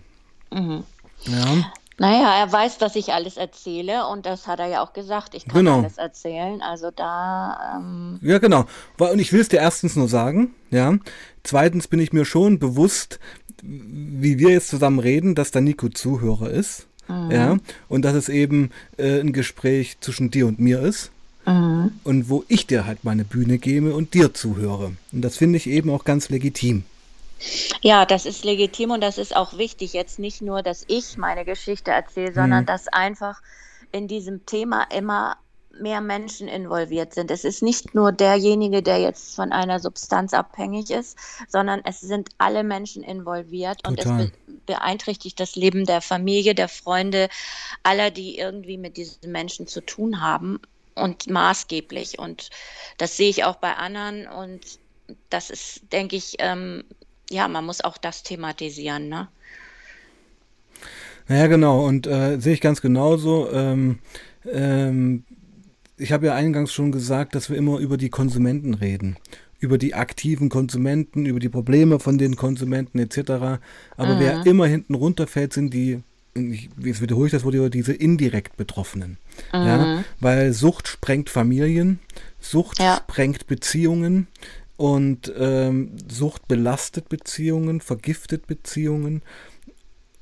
Mhm. Ja. Naja, er weiß, dass ich alles erzähle und das hat er ja auch gesagt. Ich kann genau. alles erzählen. Also da. Ähm ja, genau. Und ich will es dir erstens nur sagen, ja. Zweitens bin ich mir schon bewusst, wie wir jetzt zusammen reden, dass da Nico Zuhörer ist. Mhm. Ja. Und dass es eben äh, ein Gespräch zwischen dir und mir ist. Mhm. Und wo ich dir halt meine Bühne gebe und dir zuhöre. Und das finde ich eben auch ganz legitim. Ja, das ist legitim und das ist auch wichtig. Jetzt nicht nur, dass ich meine Geschichte erzähle, sondern mhm. dass einfach in diesem Thema immer mehr Menschen involviert sind. Es ist nicht nur derjenige, der jetzt von einer Substanz abhängig ist, sondern es sind alle Menschen involviert Total. und es be beeinträchtigt das Leben der Familie, der Freunde, aller, die irgendwie mit diesen Menschen zu tun haben und maßgeblich. Und das sehe ich auch bei anderen und das ist, denke ich, ähm, ja, man muss auch das thematisieren, ne? Naja, genau, und äh, sehe ich ganz genauso. Ähm, ähm, ich habe ja eingangs schon gesagt, dass wir immer über die Konsumenten reden. Über die aktiven Konsumenten, über die Probleme von den Konsumenten etc. Aber mhm. wer immer hinten runterfällt, sind die, jetzt wiederhole ich das Wort, diese indirekt Betroffenen. Mhm. Ja? Weil Sucht sprengt Familien, Sucht ja. sprengt Beziehungen, und ähm, Sucht belastet Beziehungen, vergiftet Beziehungen,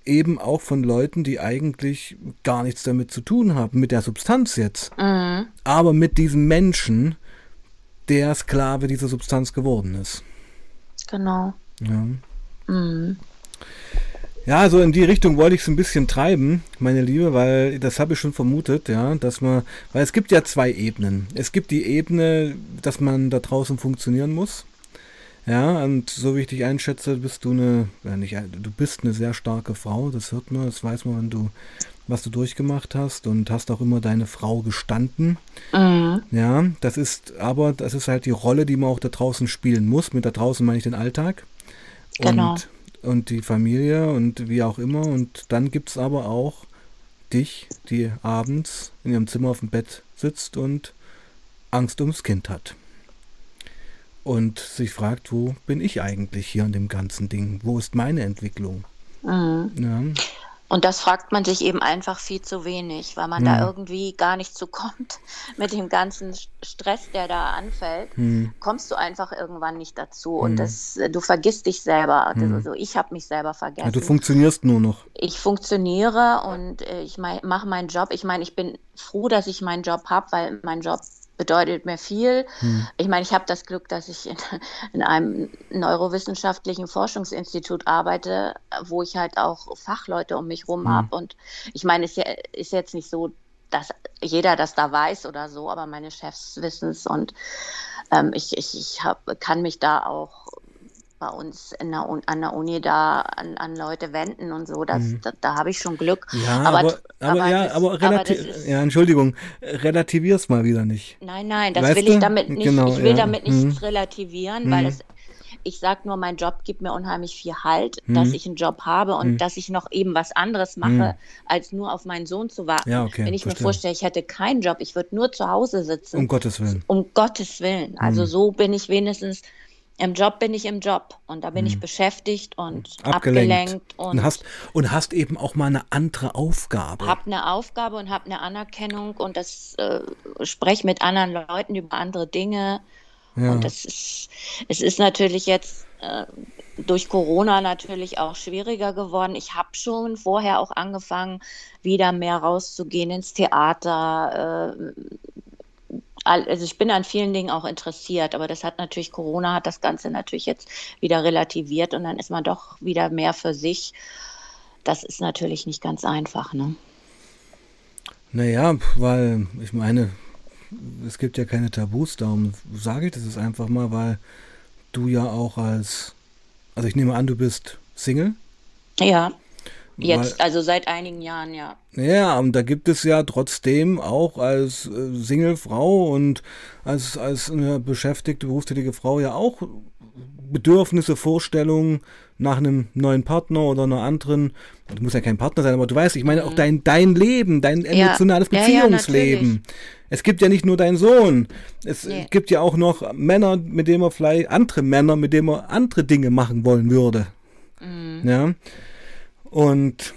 eben auch von Leuten, die eigentlich gar nichts damit zu tun haben, mit der Substanz jetzt, mhm. aber mit diesem Menschen, der Sklave dieser Substanz geworden ist. Genau. Ja. Mhm. Ja, also in die Richtung wollte ich es ein bisschen treiben, meine Liebe, weil das habe ich schon vermutet, ja, dass man, weil es gibt ja zwei Ebenen. Es gibt die Ebene, dass man da draußen funktionieren muss. Ja, und so wie ich dich einschätze, bist du eine, ja nicht, du bist eine sehr starke Frau, das hört man, das weiß man, wenn du, was du durchgemacht hast und hast auch immer deine Frau gestanden. Mhm. Ja, das ist, aber das ist halt die Rolle, die man auch da draußen spielen muss. Mit da draußen meine ich den Alltag. Genau. Und und die Familie und wie auch immer. Und dann gibt es aber auch dich, die abends in ihrem Zimmer auf dem Bett sitzt und Angst ums Kind hat. Und sich fragt, wo bin ich eigentlich hier in dem ganzen Ding? Wo ist meine Entwicklung? Mhm. Ja. Und das fragt man sich eben einfach viel zu wenig, weil man ja. da irgendwie gar nicht zukommt mit dem ganzen Stress, der da anfällt. Hm. Kommst du einfach irgendwann nicht dazu hm. und das, du vergisst dich selber. Hm. Also ich habe mich selber vergessen. Ja, du funktionierst nur noch. Ich funktioniere und ich mache meinen Job. Ich meine, ich bin froh, dass ich meinen Job habe, weil mein Job bedeutet mir viel. Hm. Ich meine, ich habe das Glück, dass ich in, in, einem neurowissenschaftlichen Forschungsinstitut arbeite, wo ich halt auch Fachleute um mich herum hm. habe. Und ich meine, es ist jetzt nicht so, dass jeder das da weiß oder so, aber meine Chefs wissen es und ähm, ich, ich, ich hab, kann mich da auch bei uns der, an der Uni da an, an Leute wenden und so. Das, mhm. Da, da habe ich schon Glück. Ja, aber, aber, aber, aber ja, das, aber relativ, ja, Entschuldigung, relativier's mal wieder nicht. Nein, nein, das weißt will ich damit nicht, genau, ich will ja. damit nicht mhm. relativieren, mhm. weil es ich sage nur, mein Job gibt mir unheimlich viel Halt, mhm. dass ich einen Job habe und mhm. dass ich noch eben was anderes mache, mhm. als nur auf meinen Sohn zu warten. Ja, okay, Wenn ich verstehe. mir vorstelle, ich hätte keinen Job, ich würde nur zu Hause sitzen. Um Gottes Willen. Um Gottes Willen. Also mhm. so bin ich wenigstens im Job bin ich im Job und da bin hm. ich beschäftigt und abgelenkt, abgelenkt und, und, hast und hast eben auch mal eine andere Aufgabe. Hab eine Aufgabe und habe eine Anerkennung und das äh, spreche mit anderen Leuten über andere Dinge ja. und das ist es ist natürlich jetzt äh, durch Corona natürlich auch schwieriger geworden. Ich habe schon vorher auch angefangen, wieder mehr rauszugehen ins Theater, äh, also ich bin an vielen Dingen auch interessiert, aber das hat natürlich, Corona hat das Ganze natürlich jetzt wieder relativiert und dann ist man doch wieder mehr für sich. das ist natürlich nicht ganz einfach. Ne? Naja, weil ich meine, es gibt ja keine Tabus, darum sage ich das jetzt einfach mal, weil du ja auch als, also ich nehme an, du bist Single. Ja. Jetzt, Weil, also seit einigen Jahren, ja. Ja, und da gibt es ja trotzdem auch als äh, Singlefrau und als, als eine beschäftigte, berufstätige Frau ja auch Bedürfnisse, Vorstellungen nach einem neuen Partner oder einer anderen. Du musst ja kein Partner sein, aber du weißt, ich meine auch mhm. dein, dein Leben, dein emotionales ja. Beziehungsleben. Ja, ja, es gibt ja nicht nur deinen Sohn. Es nee. gibt ja auch noch Männer, mit denen man vielleicht, andere Männer, mit denen man andere Dinge machen wollen würde. Mhm. Ja. Und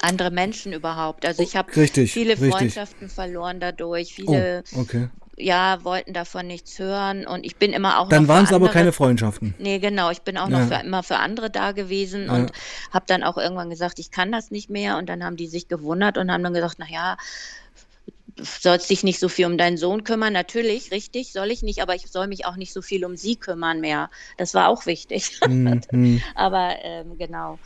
andere Menschen überhaupt. Also ich habe viele Freundschaften richtig. verloren dadurch. Viele oh, okay. ja, wollten davon nichts hören und ich bin immer auch Dann waren es aber keine Freundschaften. Nee, genau, ich bin auch ja. noch für, immer für andere da gewesen ja. und habe dann auch irgendwann gesagt, ich kann das nicht mehr und dann haben die sich gewundert und haben dann gesagt, naja, sollst dich nicht so viel um deinen Sohn kümmern. Natürlich, richtig, soll ich nicht, aber ich soll mich auch nicht so viel um sie kümmern mehr. Das war auch wichtig. Mhm. aber ähm, genau.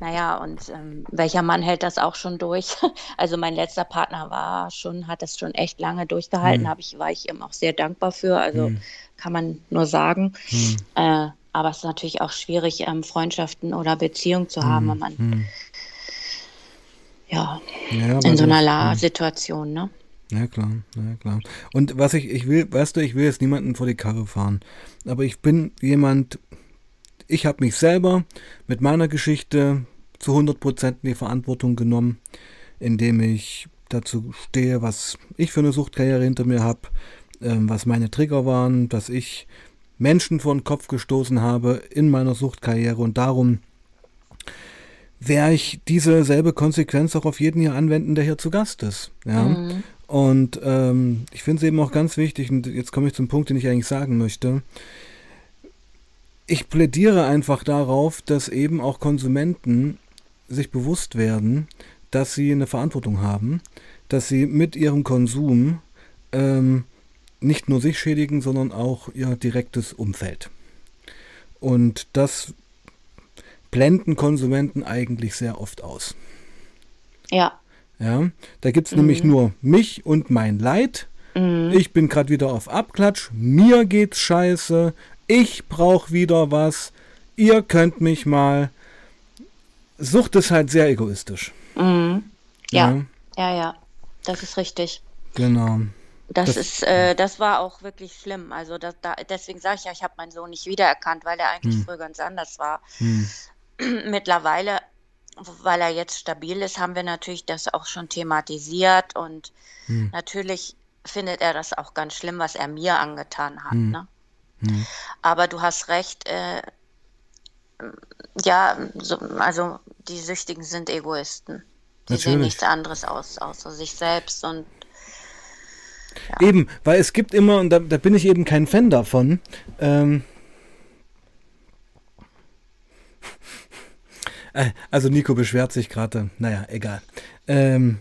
Naja, und ähm, welcher Mann hält das auch schon durch? Also mein letzter Partner war schon, hat das schon echt lange durchgehalten, mhm. ich, war ich ihm auch sehr dankbar für. Also mhm. kann man nur sagen. Mhm. Äh, aber es ist natürlich auch schwierig, ähm, Freundschaften oder Beziehungen zu haben, wenn man mhm. ja, ja in so einer La Situation, ne? Ja klar, ja klar. Und was ich, ich will, weißt du, ich will jetzt niemanden vor die Karre fahren, aber ich bin jemand, ich habe mich selber mit meiner Geschichte zu 100% in die Verantwortung genommen, indem ich dazu stehe, was ich für eine Suchtkarriere hinter mir habe, ähm, was meine Trigger waren, dass ich Menschen vor den Kopf gestoßen habe in meiner Suchtkarriere und darum werde ich diese selbe Konsequenz auch auf jeden hier anwenden, der hier zu Gast ist. Ja? Mhm. Und ähm, ich finde es eben auch ganz wichtig, und jetzt komme ich zum Punkt, den ich eigentlich sagen möchte ich plädiere einfach darauf, dass eben auch Konsumenten sich bewusst werden, dass sie eine Verantwortung haben, dass sie mit ihrem Konsum ähm, nicht nur sich schädigen, sondern auch ihr direktes Umfeld. Und das blenden Konsumenten eigentlich sehr oft aus. Ja. Ja, da gibt es mhm. nämlich nur mich und mein Leid. Mhm. Ich bin gerade wieder auf Abklatsch, mir geht's scheiße, ich brauche wieder was, ihr könnt mich mal. Sucht ist halt sehr egoistisch. Mhm. Ja. ja, ja, ja, das ist richtig. Genau. Das, das ist, äh, das war auch wirklich schlimm. Also das, da, deswegen sage ich ja, ich habe meinen Sohn nicht wiedererkannt, weil er eigentlich hm. früher ganz anders war. Hm. Mittlerweile, weil er jetzt stabil ist, haben wir natürlich das auch schon thematisiert und hm. natürlich findet er das auch ganz schlimm, was er mir angetan hat. Hm. Ne? Mhm. Aber du hast recht, äh, ja, so, also die Süchtigen sind Egoisten. Die Natürlich. sehen nichts anderes aus, außer sich selbst und ja. Eben, weil es gibt immer, und da, da, bin ich eben kein Fan davon, ähm, äh, also Nico beschwert sich gerade, naja, egal. Ähm,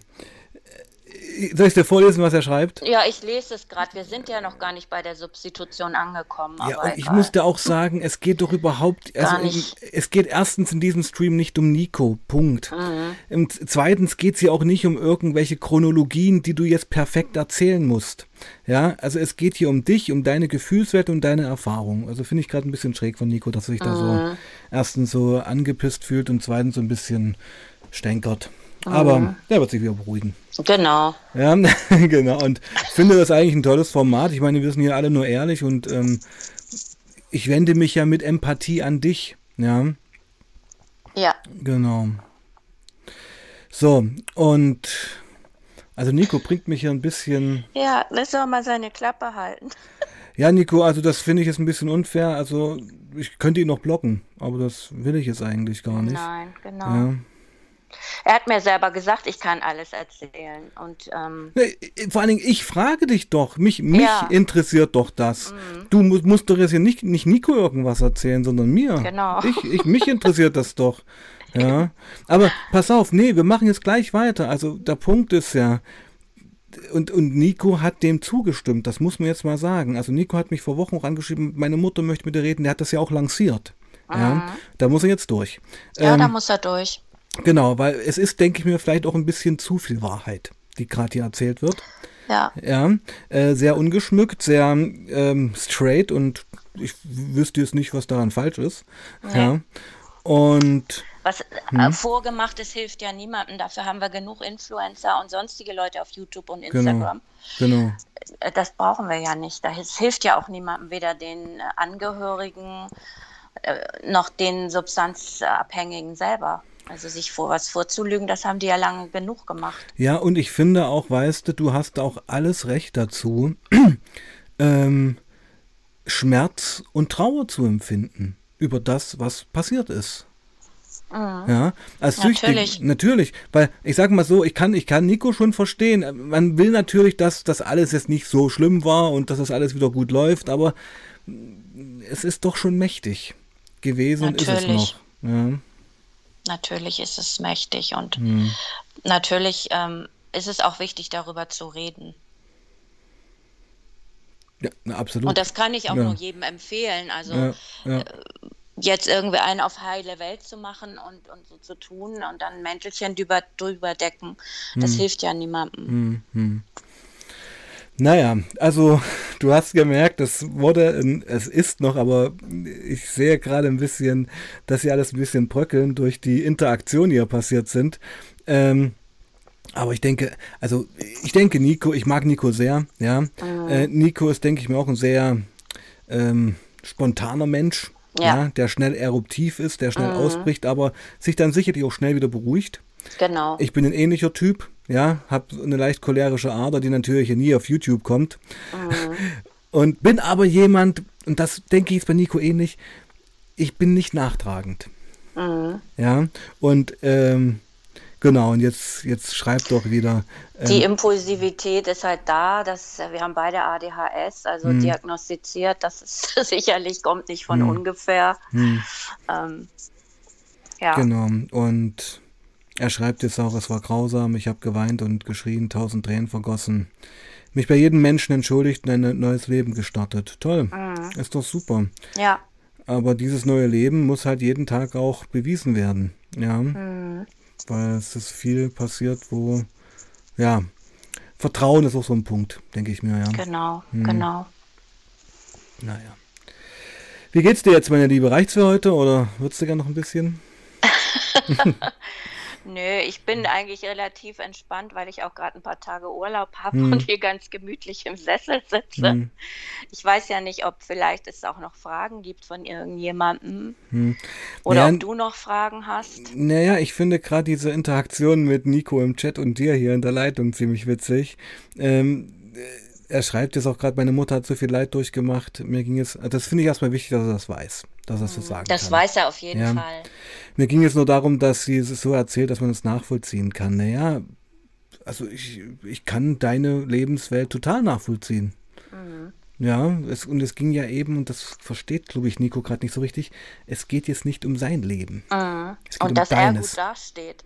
soll ich dir vorlesen, was er schreibt? Ja, ich lese es gerade. Wir sind ja noch gar nicht bei der Substitution angekommen. Ja, und ich musste auch sagen, es geht doch überhaupt, also nicht. es geht erstens in diesem Stream nicht um Nico, Punkt. Mhm. Und zweitens geht es hier auch nicht um irgendwelche Chronologien, die du jetzt perfekt erzählen musst. Ja, also es geht hier um dich, um deine Gefühlswerte und deine Erfahrung. Also finde ich gerade ein bisschen schräg von Nico, dass er sich mhm. da so mhm. erstens so angepisst fühlt und zweitens so ein bisschen stänkert. Aber mhm. der wird sich wieder beruhigen. Genau. Ja, genau. Und ich finde das eigentlich ein tolles Format. Ich meine, wir sind hier alle nur ehrlich und ähm, ich wende mich ja mit Empathie an dich. Ja. Ja. Genau. So, und also Nico bringt mich hier ein bisschen. Ja, lass doch mal seine Klappe halten. Ja, Nico, also das finde ich jetzt ein bisschen unfair. Also ich könnte ihn noch blocken, aber das will ich jetzt eigentlich gar nicht. Nein, genau. Ja. Er hat mir selber gesagt, ich kann alles erzählen. Und, ähm, nee, vor allen Dingen, ich frage dich doch, mich, mich ja. interessiert doch das. Mhm. Du musst, musst doch jetzt ja nicht, nicht Nico irgendwas erzählen, sondern mir. Genau. Ich, ich, mich interessiert das doch. Ja. Aber pass auf, nee, wir machen jetzt gleich weiter. Also der Punkt ist ja, und, und Nico hat dem zugestimmt, das muss man jetzt mal sagen. Also Nico hat mich vor Wochen auch angeschrieben, meine Mutter möchte mit dir reden, der hat das ja auch lanciert. Mhm. Ja, da muss er jetzt durch. Ja, ähm, da muss er durch. Genau, weil es ist, denke ich mir, vielleicht auch ein bisschen zu viel Wahrheit, die gerade hier erzählt wird. Ja. Ja, äh, sehr ungeschmückt, sehr ähm, straight und ich wüsste jetzt nicht, was daran falsch ist. Nee. Ja. Und Was äh, vorgemachtes hilft ja niemandem. Dafür haben wir genug Influencer und sonstige Leute auf YouTube und Genau. Instagram. genau, Äh, Das brauchen wir ja nicht. Das hilft ja auch niemandem, weder den äh, Angehörigen noch den Substanzabhängigen selber. Also sich vor was vorzulügen, das haben die ja lange genug gemacht. Ja, und ich finde auch, weißt du, du hast auch alles Recht dazu, ähm, Schmerz und Trauer zu empfinden über das, was passiert ist. Ja, als Natürlich. Süchtig, natürlich, weil ich sag mal so, ich kann, ich kann Nico schon verstehen. Man will natürlich, dass das alles jetzt nicht so schlimm war und dass das alles wieder gut läuft, aber es ist doch schon mächtig gewesen und ist es Natürlich. noch. Ja, Natürlich ist es mächtig und hm. natürlich ähm, ist es auch wichtig, darüber zu reden. ja na, absolut. Und das kann ich auch Ja. nur jedem empfehlen. Also ja, ja. jetzt irgendwie einen auf heile Welt zu machen und, und so zu tun und dann ein Mäntelchen drüber, drüber decken, das Hm. hilft ja niemandem. Naja, also du hast gemerkt, es wurde, es ist noch, aber ich sehe gerade ein bisschen, dass sie alles ein bisschen bröckeln durch die Interaktion, die hier passiert sind. Ähm, aber ich denke, also ich denke Nico, ich mag Nico sehr, ja. Äh, Nico ist, denke ich mir, auch ein sehr ähm, spontaner Mensch, Ja. der schnell eruptiv ist, der schnell ausbricht, aber sich dann sicherlich auch schnell wieder beruhigt. Genau. Ich bin ein ähnlicher Typ, ja, habe eine leicht cholerische Ader, die natürlich nie auf YouTube kommt. Und bin aber jemand, und das denke ich ist bei Nico ähnlich, ich bin nicht nachtragend. Ja, und ähm, genau, und jetzt, jetzt schreibt doch wieder. Die Ähm, Impulsivität ist halt da, das, wir haben beide ADHS, also Hm. diagnostiziert, das ist sicherlich kommt nicht von Hm. ungefähr. Ähm, ja, genau, und er schreibt jetzt auch, es war grausam, ich habe geweint und geschrien, tausend Tränen vergossen. Mich bei jedem Menschen entschuldigt und ein neues Leben gestartet. Toll, ist doch super. ja, Aber dieses neue Leben muss halt jeden Tag auch bewiesen werden. Ja. Weil es ist viel passiert, wo, ja, Vertrauen ist auch so ein Punkt, denke ich mir, ja. genau, Hm. genau. Naja. Wie geht's dir jetzt, meine Liebe? Reicht's für heute oder würdest du gerne noch ein bisschen? Nö, ich bin eigentlich relativ entspannt, weil ich auch gerade ein paar Tage Urlaub habe Hm. und hier ganz gemütlich im Sessel sitze. Hm. Ich weiß ja nicht, ob vielleicht es auch noch Fragen gibt von irgendjemandem Hm. oder Naja, ob du noch Fragen hast. Naja, ich finde gerade diese Interaktion mit Nico im Chat und dir hier in der Leitung ziemlich witzig. Ähm, äh, er schreibt jetzt auch gerade, meine Mutter hat so viel Leid durchgemacht. Mir ging es, das finde ich erstmal wichtig, dass er das weiß, dass er es so sagen Das kann. weiß er auf jeden Ja. Fall. Mir ging es nur darum, dass sie es so erzählt, dass man es nachvollziehen kann. Naja, also ich, ich kann deine Lebenswelt total nachvollziehen. Mhm. Ja, es, und es ging ja eben, und das versteht, glaube ich, Nico gerade nicht so richtig, es geht jetzt nicht um sein Leben. Mhm. Es geht um Und dass er deines. gut dasteht.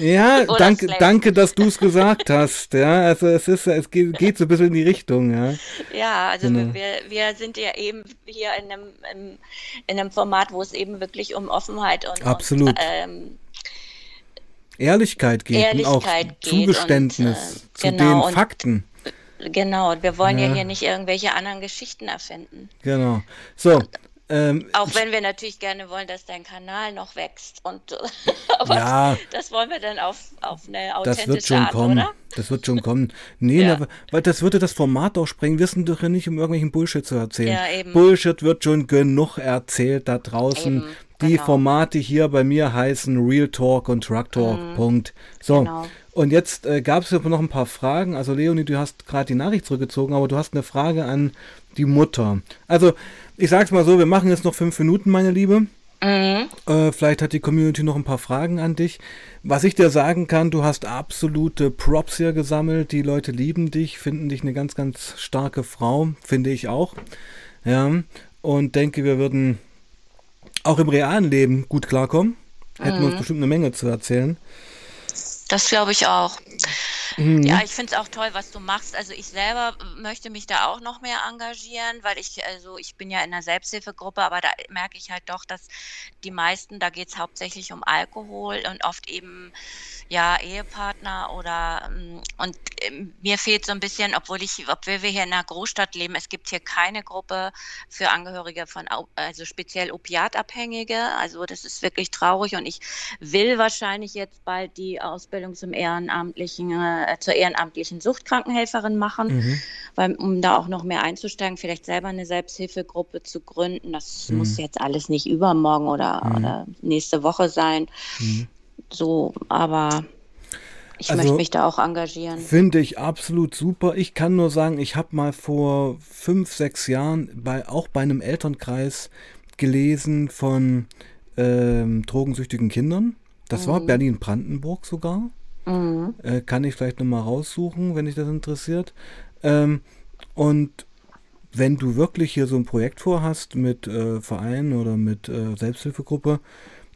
Ja, danke, schlecht. danke, dass du es gesagt hast. Ja, also es ist, es geht, geht so ein bisschen in die Richtung, ja. Ja, also Genau. wir, wir sind ja eben hier in einem, in einem Format, wo es eben wirklich um Offenheit und, Absolut. und ähm, Ehrlichkeit geht und auch Ehrlichkeit geht Zugeständnis und, äh, zu genau, den und- Fakten. Genau, und wir wollen ja. Ja. hier nicht irgendwelche anderen Geschichten erfinden. Genau. So, ähm, Auch wenn wir natürlich gerne wollen, dass dein Kanal noch wächst. Und aber Ja. das wollen wir dann auf, auf eine Das authentische wird schon Art, kommen. oder? Das wird schon kommen. Nee, Ja. na, weil das würde das Format auch sprengen. Wir sind doch hier nicht, um irgendwelchen Bullshit zu erzählen. Ja, eben. Bullshit wird schon genug erzählt da draußen. Eben, Die genau. Formate hier bei mir heißen Real Talk und Truck Talk. Punkt. So. Genau. Und jetzt äh, gab es noch ein paar Fragen. Also Leonie, du hast gerade die Nachricht zurückgezogen, aber du hast eine Frage an die Mutter. Also, ich sag's mal so, wir machen jetzt noch fünf Minuten, meine Liebe. Mhm. Äh, vielleicht hat die Community noch ein paar Fragen an dich. Was ich dir sagen kann, du hast absolute Props hier gesammelt. Die Leute lieben dich, finden dich eine ganz, ganz starke Frau, finde ich auch. Ja, und denke, wir würden auch im realen Leben gut klarkommen. Hätten wir uns bestimmt eine Menge zu erzählen. Das glaube ich auch. Mhm. Ja, ich finde es auch toll, was du machst. Also ich selber möchte mich da auch noch mehr engagieren, weil ich, also ich bin ja in einer Selbsthilfegruppe, aber da merke ich halt doch, dass die meisten, da geht es hauptsächlich um Alkohol und oft eben ja Ehepartner oder ähm, und ähm, mir fehlt so ein bisschen, obwohl ich, obwohl wir hier in einer Großstadt leben, es gibt hier keine Gruppe für Angehörige von also speziell Opiatabhängige. Also das ist wirklich traurig und ich will wahrscheinlich jetzt bald die Ausbildung zum ehrenamtlichen äh, zur ehrenamtlichen Suchtkrankenhelferin machen, mhm. weil, um da auch noch mehr einzusteigen, vielleicht selber eine Selbsthilfegruppe zu gründen. Das mhm. muss jetzt alles nicht übermorgen oder, mhm. oder nächste Woche sein. Mhm. So, aber ich also, möchte mich da auch engagieren. Finde ich absolut super. Ich kann nur sagen, ich habe mal vor fünf, sechs Jahren bei, auch bei einem Elternkreis gelesen von ähm, drogensüchtigen Kindern. Das mhm. war Berlin-Brandenburg sogar. Mhm. Äh, kann ich vielleicht nochmal raussuchen, wenn dich das interessiert. Ähm, und wenn du wirklich hier so ein Projekt vorhast mit äh, Verein oder mit äh, Selbsthilfegruppe,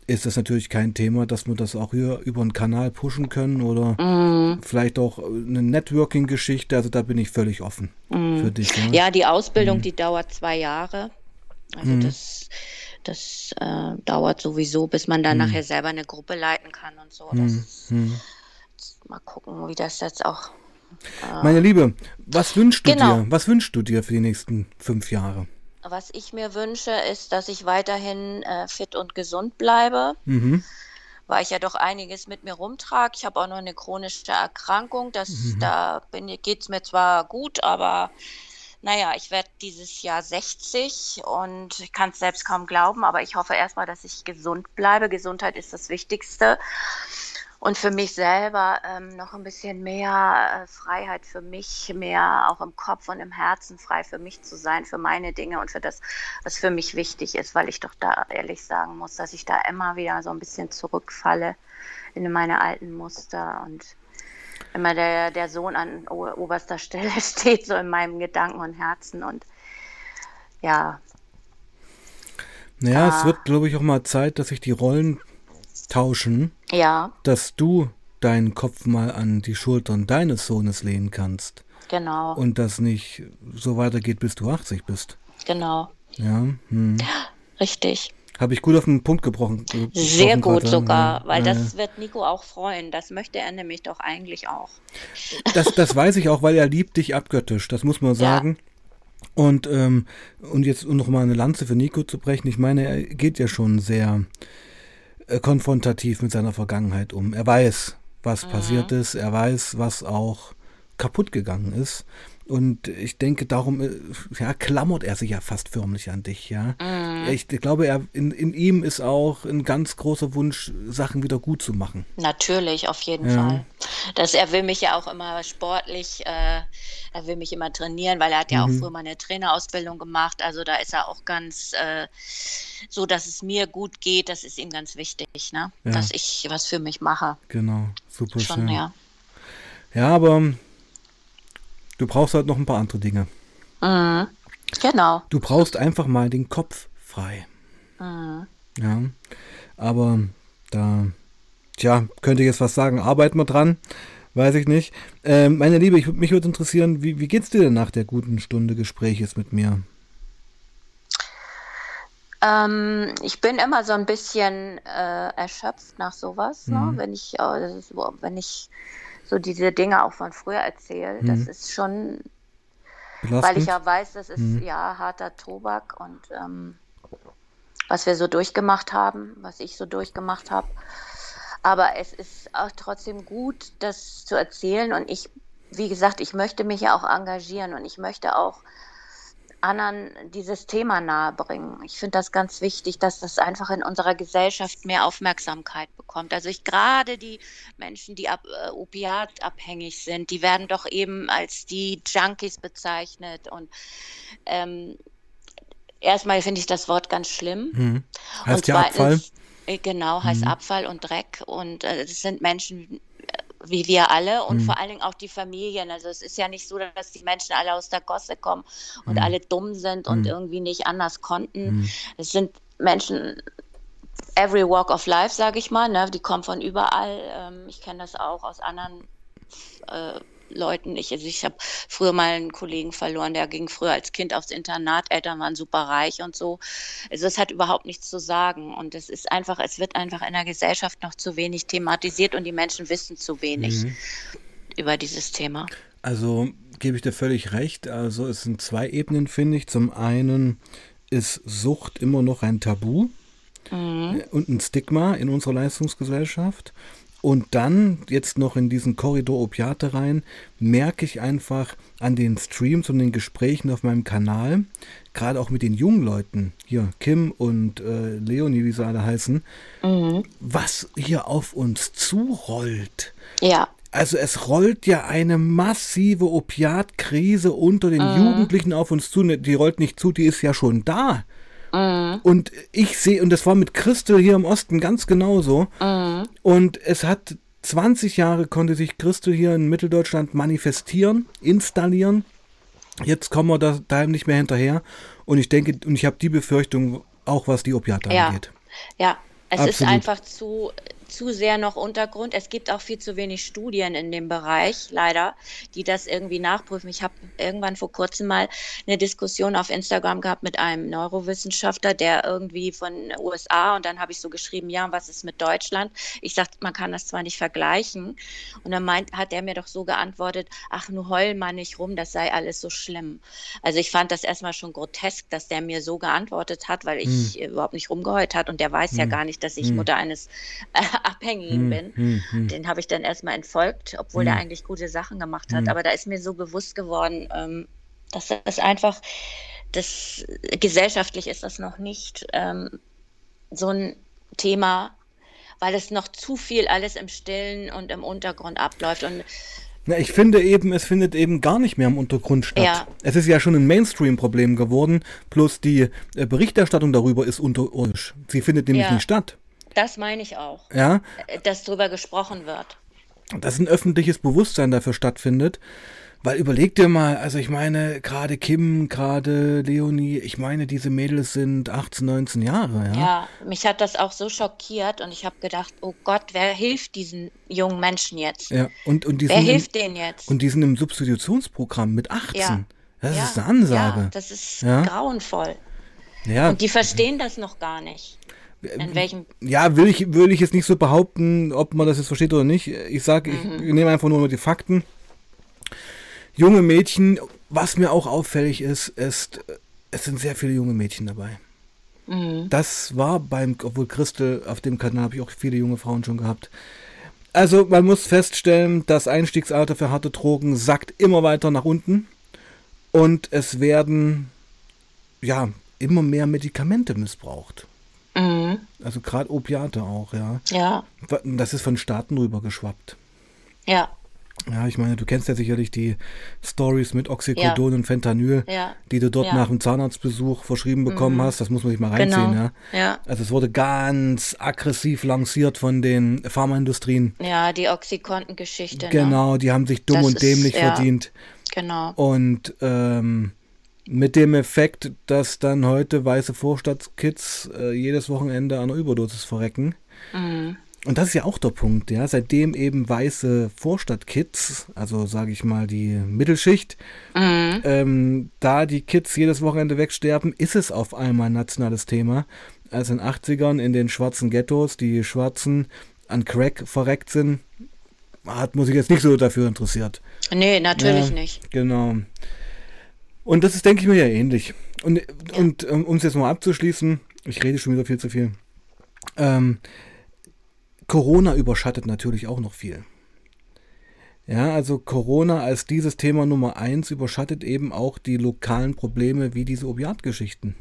ist das natürlich kein Thema, dass wir das auch hier über einen Kanal pushen können oder mm. vielleicht auch eine Networking-Geschichte. Also da bin ich völlig offen mm. für dich. Ja, ja die Ausbildung, mm. die dauert zwei Jahre. Also mhm. das, das äh, dauert sowieso, bis man dann mhm. nachher selber eine Gruppe leiten kann und so. Das, mhm mal gucken, wie das jetzt auch. Äh, Meine Liebe, was wünschst du genau. dir? Was wünschst du dir für die nächsten fünf Jahre? Was ich mir wünsche, ist, dass ich weiterhin äh, fit und gesund bleibe. Mhm. Weil ich ja doch einiges mit mir rumtrage. Ich habe auch noch eine chronische Erkrankung. Das, mhm. Da geht es mir zwar gut, aber naja, ich werde dieses Jahr 60 und ich kann es selbst kaum glauben, aber ich hoffe erstmal, dass ich gesund bleibe. Gesundheit ist das Wichtigste und für mich selber ähm, noch ein bisschen mehr äh, Freiheit für mich, mehr auch im Kopf und im Herzen frei für mich zu sein, für meine Dinge und für das, was für mich wichtig ist, weil ich doch da ehrlich sagen muss, dass ich da immer wieder so ein bisschen zurückfalle in meine alten Muster und immer der, der Sohn an oberster Stelle steht, so in meinem Gedanken und Herzen und ja. Naja, es wird, glaube ich, auch mal Zeit, dass sich die Rollen tauschen, ja. dass du deinen Kopf mal an die Schultern deines Sohnes lehnen kannst. Genau. Und das nicht so weitergeht, bis du 80 bist. Genau. Ja. Hm. Richtig. Habe ich gut auf den Punkt gebrochen. gebrochen Sehr gut gerade. sogar, weil ja, das wird Nico auch freuen. Das möchte er nämlich doch eigentlich auch. Das, das weiß ich auch, weil er liebt dich abgöttisch. Das muss man sagen. Ja. Und, ähm, und jetzt um noch mal eine Lanze für Nico zu brechen, ich meine, er geht ja schon sehr konfrontativ mit seiner Vergangenheit um. Er weiß, was mhm. passiert ist, er weiß, was auch kaputt gegangen ist. Und ich denke, darum äh, ja, klammert er sich ja fast förmlich an dich, ja. Mm. Ich glaube, er, in, in ihm ist auch ein ganz großer Wunsch, Sachen wieder gut zu machen. Natürlich, auf jeden ja. Fall. Das, er will mich ja auch immer sportlich, äh, er will mich immer trainieren, weil er hat ja mhm. auch früher mal eine Trainerausbildung gemacht. Also da ist er auch ganz äh, so, dass es mir gut geht, das ist ihm ganz wichtig, ne? Ja. Dass ich was für mich mache. Genau, super Schon, schön. Ja. ja, aber Du brauchst halt noch ein paar andere Dinge. Mhm. Genau. Du brauchst einfach mal den Kopf frei. Mhm. Ja. Aber da, tja, könnte ich jetzt was sagen, arbeiten wir dran. Weiß ich nicht. Ähm, meine Liebe, ich, mich würde interessieren, wie, wie geht's dir denn nach der guten Stunde Gespräches mit mir? Ähm, ich bin immer so ein bisschen äh, erschöpft nach sowas, ne? mhm. ne? wenn ich, äh, wenn ich so diese Dinge auch von früher erzähle. Mhm. Das ist schon, Belastend. weil ich ja weiß, das ist mhm. ja harter Tobak und ähm, was wir so durchgemacht haben, was ich so durchgemacht habe. Aber es ist auch trotzdem gut, das zu erzählen und ich, wie gesagt, ich möchte mich ja auch engagieren und ich möchte auch anderen dieses Thema nahebringen. Ich finde das ganz wichtig, dass das einfach in unserer Gesellschaft mehr Aufmerksamkeit bekommt. Also ich gerade die Menschen, die ab, äh, opiatabhängig sind, die werden doch eben als die Junkies bezeichnet und ähm, erstmal finde ich das Wort ganz schlimm. Hm. Heißt und zweitens, ja Abfall? Äh, genau, heißt mhm. Abfall und Dreck. Und äh, es sind Menschen, wie wir alle und mhm. vor allen Dingen auch die Familien. Also es ist ja nicht so, dass die Menschen alle aus der Gosse kommen und mhm. alle dumm sind und mhm. irgendwie nicht anders konnten. Mhm. Es sind Menschen, every walk of life, sage ich mal, ne? die kommen von überall. Ähm, ich kenne das auch aus anderen äh, Leuten. Ich, also ich habe früher mal einen Kollegen verloren, der ging früher als Kind aufs Internat, Eltern waren super reich und so. Also es hat überhaupt nichts zu sagen. Und es ist einfach, es wird einfach in der Gesellschaft noch zu wenig thematisiert und die Menschen wissen zu wenig mhm. über dieses Thema. Also gebe ich dir völlig recht. Also es sind zwei Ebenen, finde ich. Zum einen ist Sucht immer noch ein Tabu mhm. und ein Stigma in unserer Leistungsgesellschaft. Und dann, jetzt noch in diesen Korridor Opiate rein, merke ich einfach an den Streams und den Gesprächen auf meinem Kanal, gerade auch mit den jungen Leuten, hier Kim und äh, Leonie, wie sie alle heißen, mhm. was hier auf uns zurollt. Ja. Also es rollt ja eine massive Opiatkrise unter den mhm. Jugendlichen auf uns zu. Die rollt nicht zu, die ist ja schon da. Mhm. Und ich sehe, und das war mit Christel hier im Osten ganz genauso. Mhm. Und es hat 20 Jahre konnte sich Christel hier in Mitteldeutschland manifestieren, installieren. Jetzt kommen wir da, da nicht mehr hinterher. Und ich denke, und ich habe die Befürchtung, auch was die Opiate ja. angeht. Ja, es Absolut. ist einfach zu, zu sehr noch Untergrund. Es gibt auch viel zu wenig Studien in dem Bereich, leider, die das irgendwie nachprüfen. Ich habe irgendwann vor kurzem mal eine Diskussion auf Instagram gehabt mit einem Neurowissenschaftler, der irgendwie von USA und dann habe ich so geschrieben, ja, was ist mit Deutschland? Ich sagte, man kann das zwar nicht vergleichen. Und dann meint, hat er mir doch so geantwortet, ach, nur heul mal nicht rum, das sei alles so schlimm. Also ich fand das erstmal schon grotesk, dass der mir so geantwortet hat, weil ich hm. überhaupt nicht rumgeheult hat und der weiß hm. ja gar nicht, dass ich hm. Mutter eines Abhängigen hm, bin. Hm, hm. Den habe ich dann erstmal entfolgt, obwohl der eigentlich gute Sachen gemacht hat. Aber da ist mir so bewusst geworden, ähm, dass das einfach, das gesellschaftlich ist das noch nicht ähm, so ein Thema, weil es noch zu viel alles im Stillen und im Untergrund abläuft. Und na, ich finde eben, es findet eben gar nicht mehr im Untergrund statt. Ja. Es ist ja schon ein Mainstream-Problem geworden, plus die äh, Berichterstattung darüber ist unterirdisch. Sie findet nämlich ja. nicht statt. Das meine ich auch. Ja. Dass darüber gesprochen wird. Dass ein öffentliches Bewusstsein dafür stattfindet. Weil überleg dir mal, also ich meine, gerade Kim, gerade Leonie, ich meine, diese Mädels sind 18, 19 Jahre, ja. Ja, mich hat das auch so schockiert und ich habe gedacht, oh Gott, wer hilft diesen jungen Menschen jetzt? Ja, und, und die wer hilft im, denen jetzt? Und die sind im Substitutionsprogramm mit 18. Ja. Das ja, ist eine Ansage. Ja, das ist grauenvoll. Ja. Und die verstehen das noch gar nicht. In welchem? Ja, will ich, will ich jetzt nicht so behaupten, ob man das jetzt versteht oder nicht. Ich sage, mhm. ich, ich nehme einfach nur die Fakten. Junge Mädchen, was mir auch auffällig ist, ist, es sind sehr viele junge Mädchen dabei. Mhm. Das war beim, obwohl Christel, auf dem Kanal habe ich auch viele junge Frauen schon gehabt. Also man muss feststellen, das Einstiegsalter für harte Drogen sackt immer weiter nach unten und es werden ja immer mehr Medikamente missbraucht. Mhm. Also gerade Opiate auch, ja. Ja. Das ist von Staaten rübergeschwappt. Ja. Ja, ich meine, du kennst ja sicherlich die Stories mit Oxycodon ja. und Fentanyl, ja. die du dort ja. nach dem Zahnarztbesuch verschrieben bekommen mhm. hast. Das muss man sich mal reinziehen, genau. ja. ja. Also es wurde ganz aggressiv lanciert von den Pharmaindustrien. Ja, die Oxycontin-Geschichte. Ne? Genau, ne? die haben sich dumm das und dämlich ist, verdient. Genau. Und ähm, mit dem Effekt, dass dann heute weiße Vorstadtkids äh, jedes Wochenende an einer Überdosis verrecken. Mhm. Und das ist ja auch der Punkt, ja. Seitdem eben weiße Vorstadtkids, also sage ich mal die Mittelschicht, mhm. ähm, da die Kids jedes Wochenende wegsterben, ist es auf einmal ein nationales Thema. Als in den 80ern in den schwarzen Ghettos die Schwarzen an Crack verreckt sind, hat man sich jetzt nicht so dafür interessiert. Nee, natürlich ja, nicht. Genau. Und das ist, denke ich mir, ja ähnlich. Und, und um es jetzt mal abzuschließen, ich rede schon wieder viel zu viel. Ähm, Corona überschattet natürlich auch noch viel. Ja, also Corona als dieses Thema Nummer eins überschattet eben auch die lokalen Probleme wie diese Opiatgeschichten.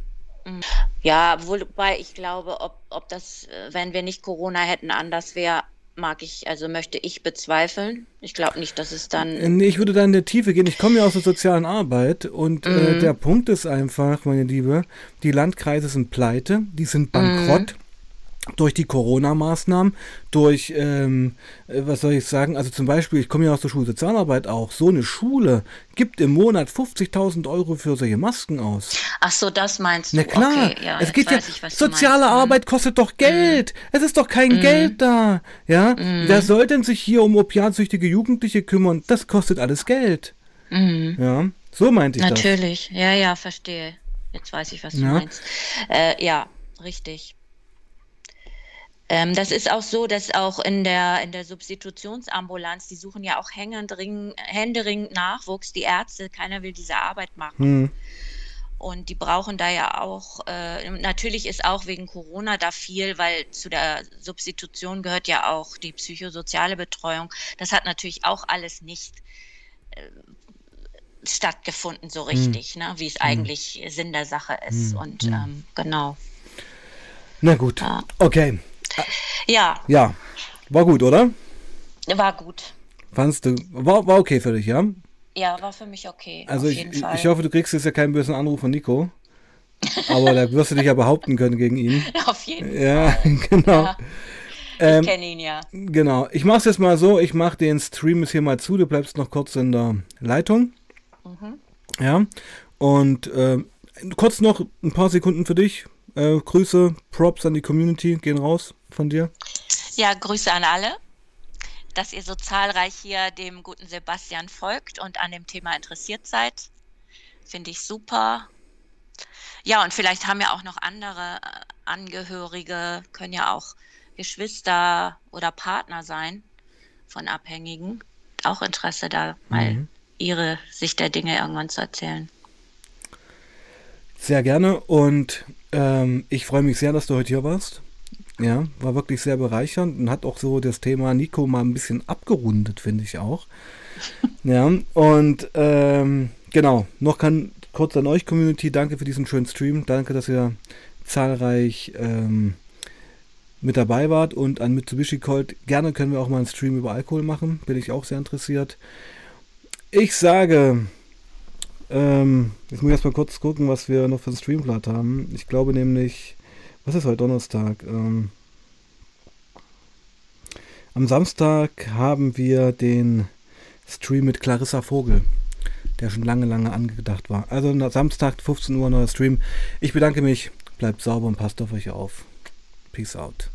Ja, wobei ich glaube, ob, ob das, äh, wenn wir nicht Corona hätten, anders wäre, mag ich, also möchte ich bezweifeln. Ich glaube nicht, dass es dann. Äh, nee, ich würde da in der Tiefe gehen. Ich komme ja aus der sozialen Arbeit und äh, mhm. äh, der Punkt ist einfach, meine Liebe, die Landkreise sind pleite, die sind bankrott. Mhm. Durch die Corona-Maßnahmen, durch, ähm, äh, was soll ich sagen, also zum Beispiel, ich komme ja aus der Schulsozialarbeit auch, so eine Schule gibt im Monat 50.000 Euro für solche Masken aus. Ach so, das meinst du? Na klar, okay, ja, es geht ja, ich, soziale meinst. Mhm. Arbeit kostet doch Geld, mm. es ist doch kein mm. Geld da, ja, mm. wer soll denn sich hier um opiatsüchtige Jugendliche kümmern, das kostet alles Geld, mhm. ja, so meinte ich Natürlich. das. Natürlich, ja, ja, verstehe, jetzt weiß ich, was du ja. meinst, äh, ja, richtig. Ähm, das ist auch so, dass auch in der, in der Substitutionsambulanz, die suchen ja auch händeringend Nachwuchs, die Ärzte, keiner will diese Arbeit machen. Hm. Und die brauchen da ja auch, äh, natürlich ist auch wegen Corona da viel, weil zu der Substitution gehört ja auch die psychosoziale Betreuung. Das hat natürlich auch alles nicht äh, stattgefunden so hm. richtig, hm. ne, wie es hm. eigentlich Sinn der Sache ist. Hm. Und hm. ähm, genau. Na gut, ja. okay. Ja. Ja. War gut, oder? War gut. Fandst du, war, war okay für dich, ja? Ja, war für mich okay. Also ich, ich hoffe, du kriegst jetzt ja keinen bösen Anruf von Nico. Aber da wirst du dich ja behaupten können gegen ihn. Auf jeden ja, Fall. Genau. Ja. Ähm, ich kenne ihn ja. Genau. Ich mache es jetzt mal so, ich mache den Stream jetzt hier mal zu, du bleibst noch kurz in der Leitung. Mhm. Ja. Und äh, kurz noch ein paar Sekunden für dich. Äh, Grüße, Props an die Community gehen raus von dir. Ja, Grüße an alle, dass ihr so zahlreich hier dem guten Sebastian folgt und an dem Thema interessiert seid. Finde ich super. Ja, und vielleicht haben ja auch noch andere äh, Angehörige, können ja auch Geschwister oder Partner sein von Abhängigen. Auch Interesse da, mal mhm. ihre Sicht der Dinge irgendwann zu erzählen. Sehr gerne und ähm, ich freue mich sehr, dass du heute hier warst. Ja, war wirklich sehr bereichernd und hat auch so das Thema Nico mal ein bisschen abgerundet, finde ich auch. ja, und ähm, genau, noch kann kurz an euch, Community, danke für diesen schönen Stream. Danke, dass ihr zahlreich ähm, mit dabei wart und an Mitsubishi Colt. Gerne können wir auch mal einen Stream über Alkohol machen, bin ich auch sehr interessiert. Ich sage, ähm, jetzt muss ich erstmal kurz gucken, was wir noch für einen Streamblatt haben. Ich glaube nämlich, was ist heute Donnerstag? Ähm, am Samstag haben wir den Stream mit Clarissa Vogel, der schon lange, lange angedacht war. Also Samstag, 15 Uhr, neuer Stream. Ich bedanke mich, bleibt sauber und passt auf euch auf. Peace out.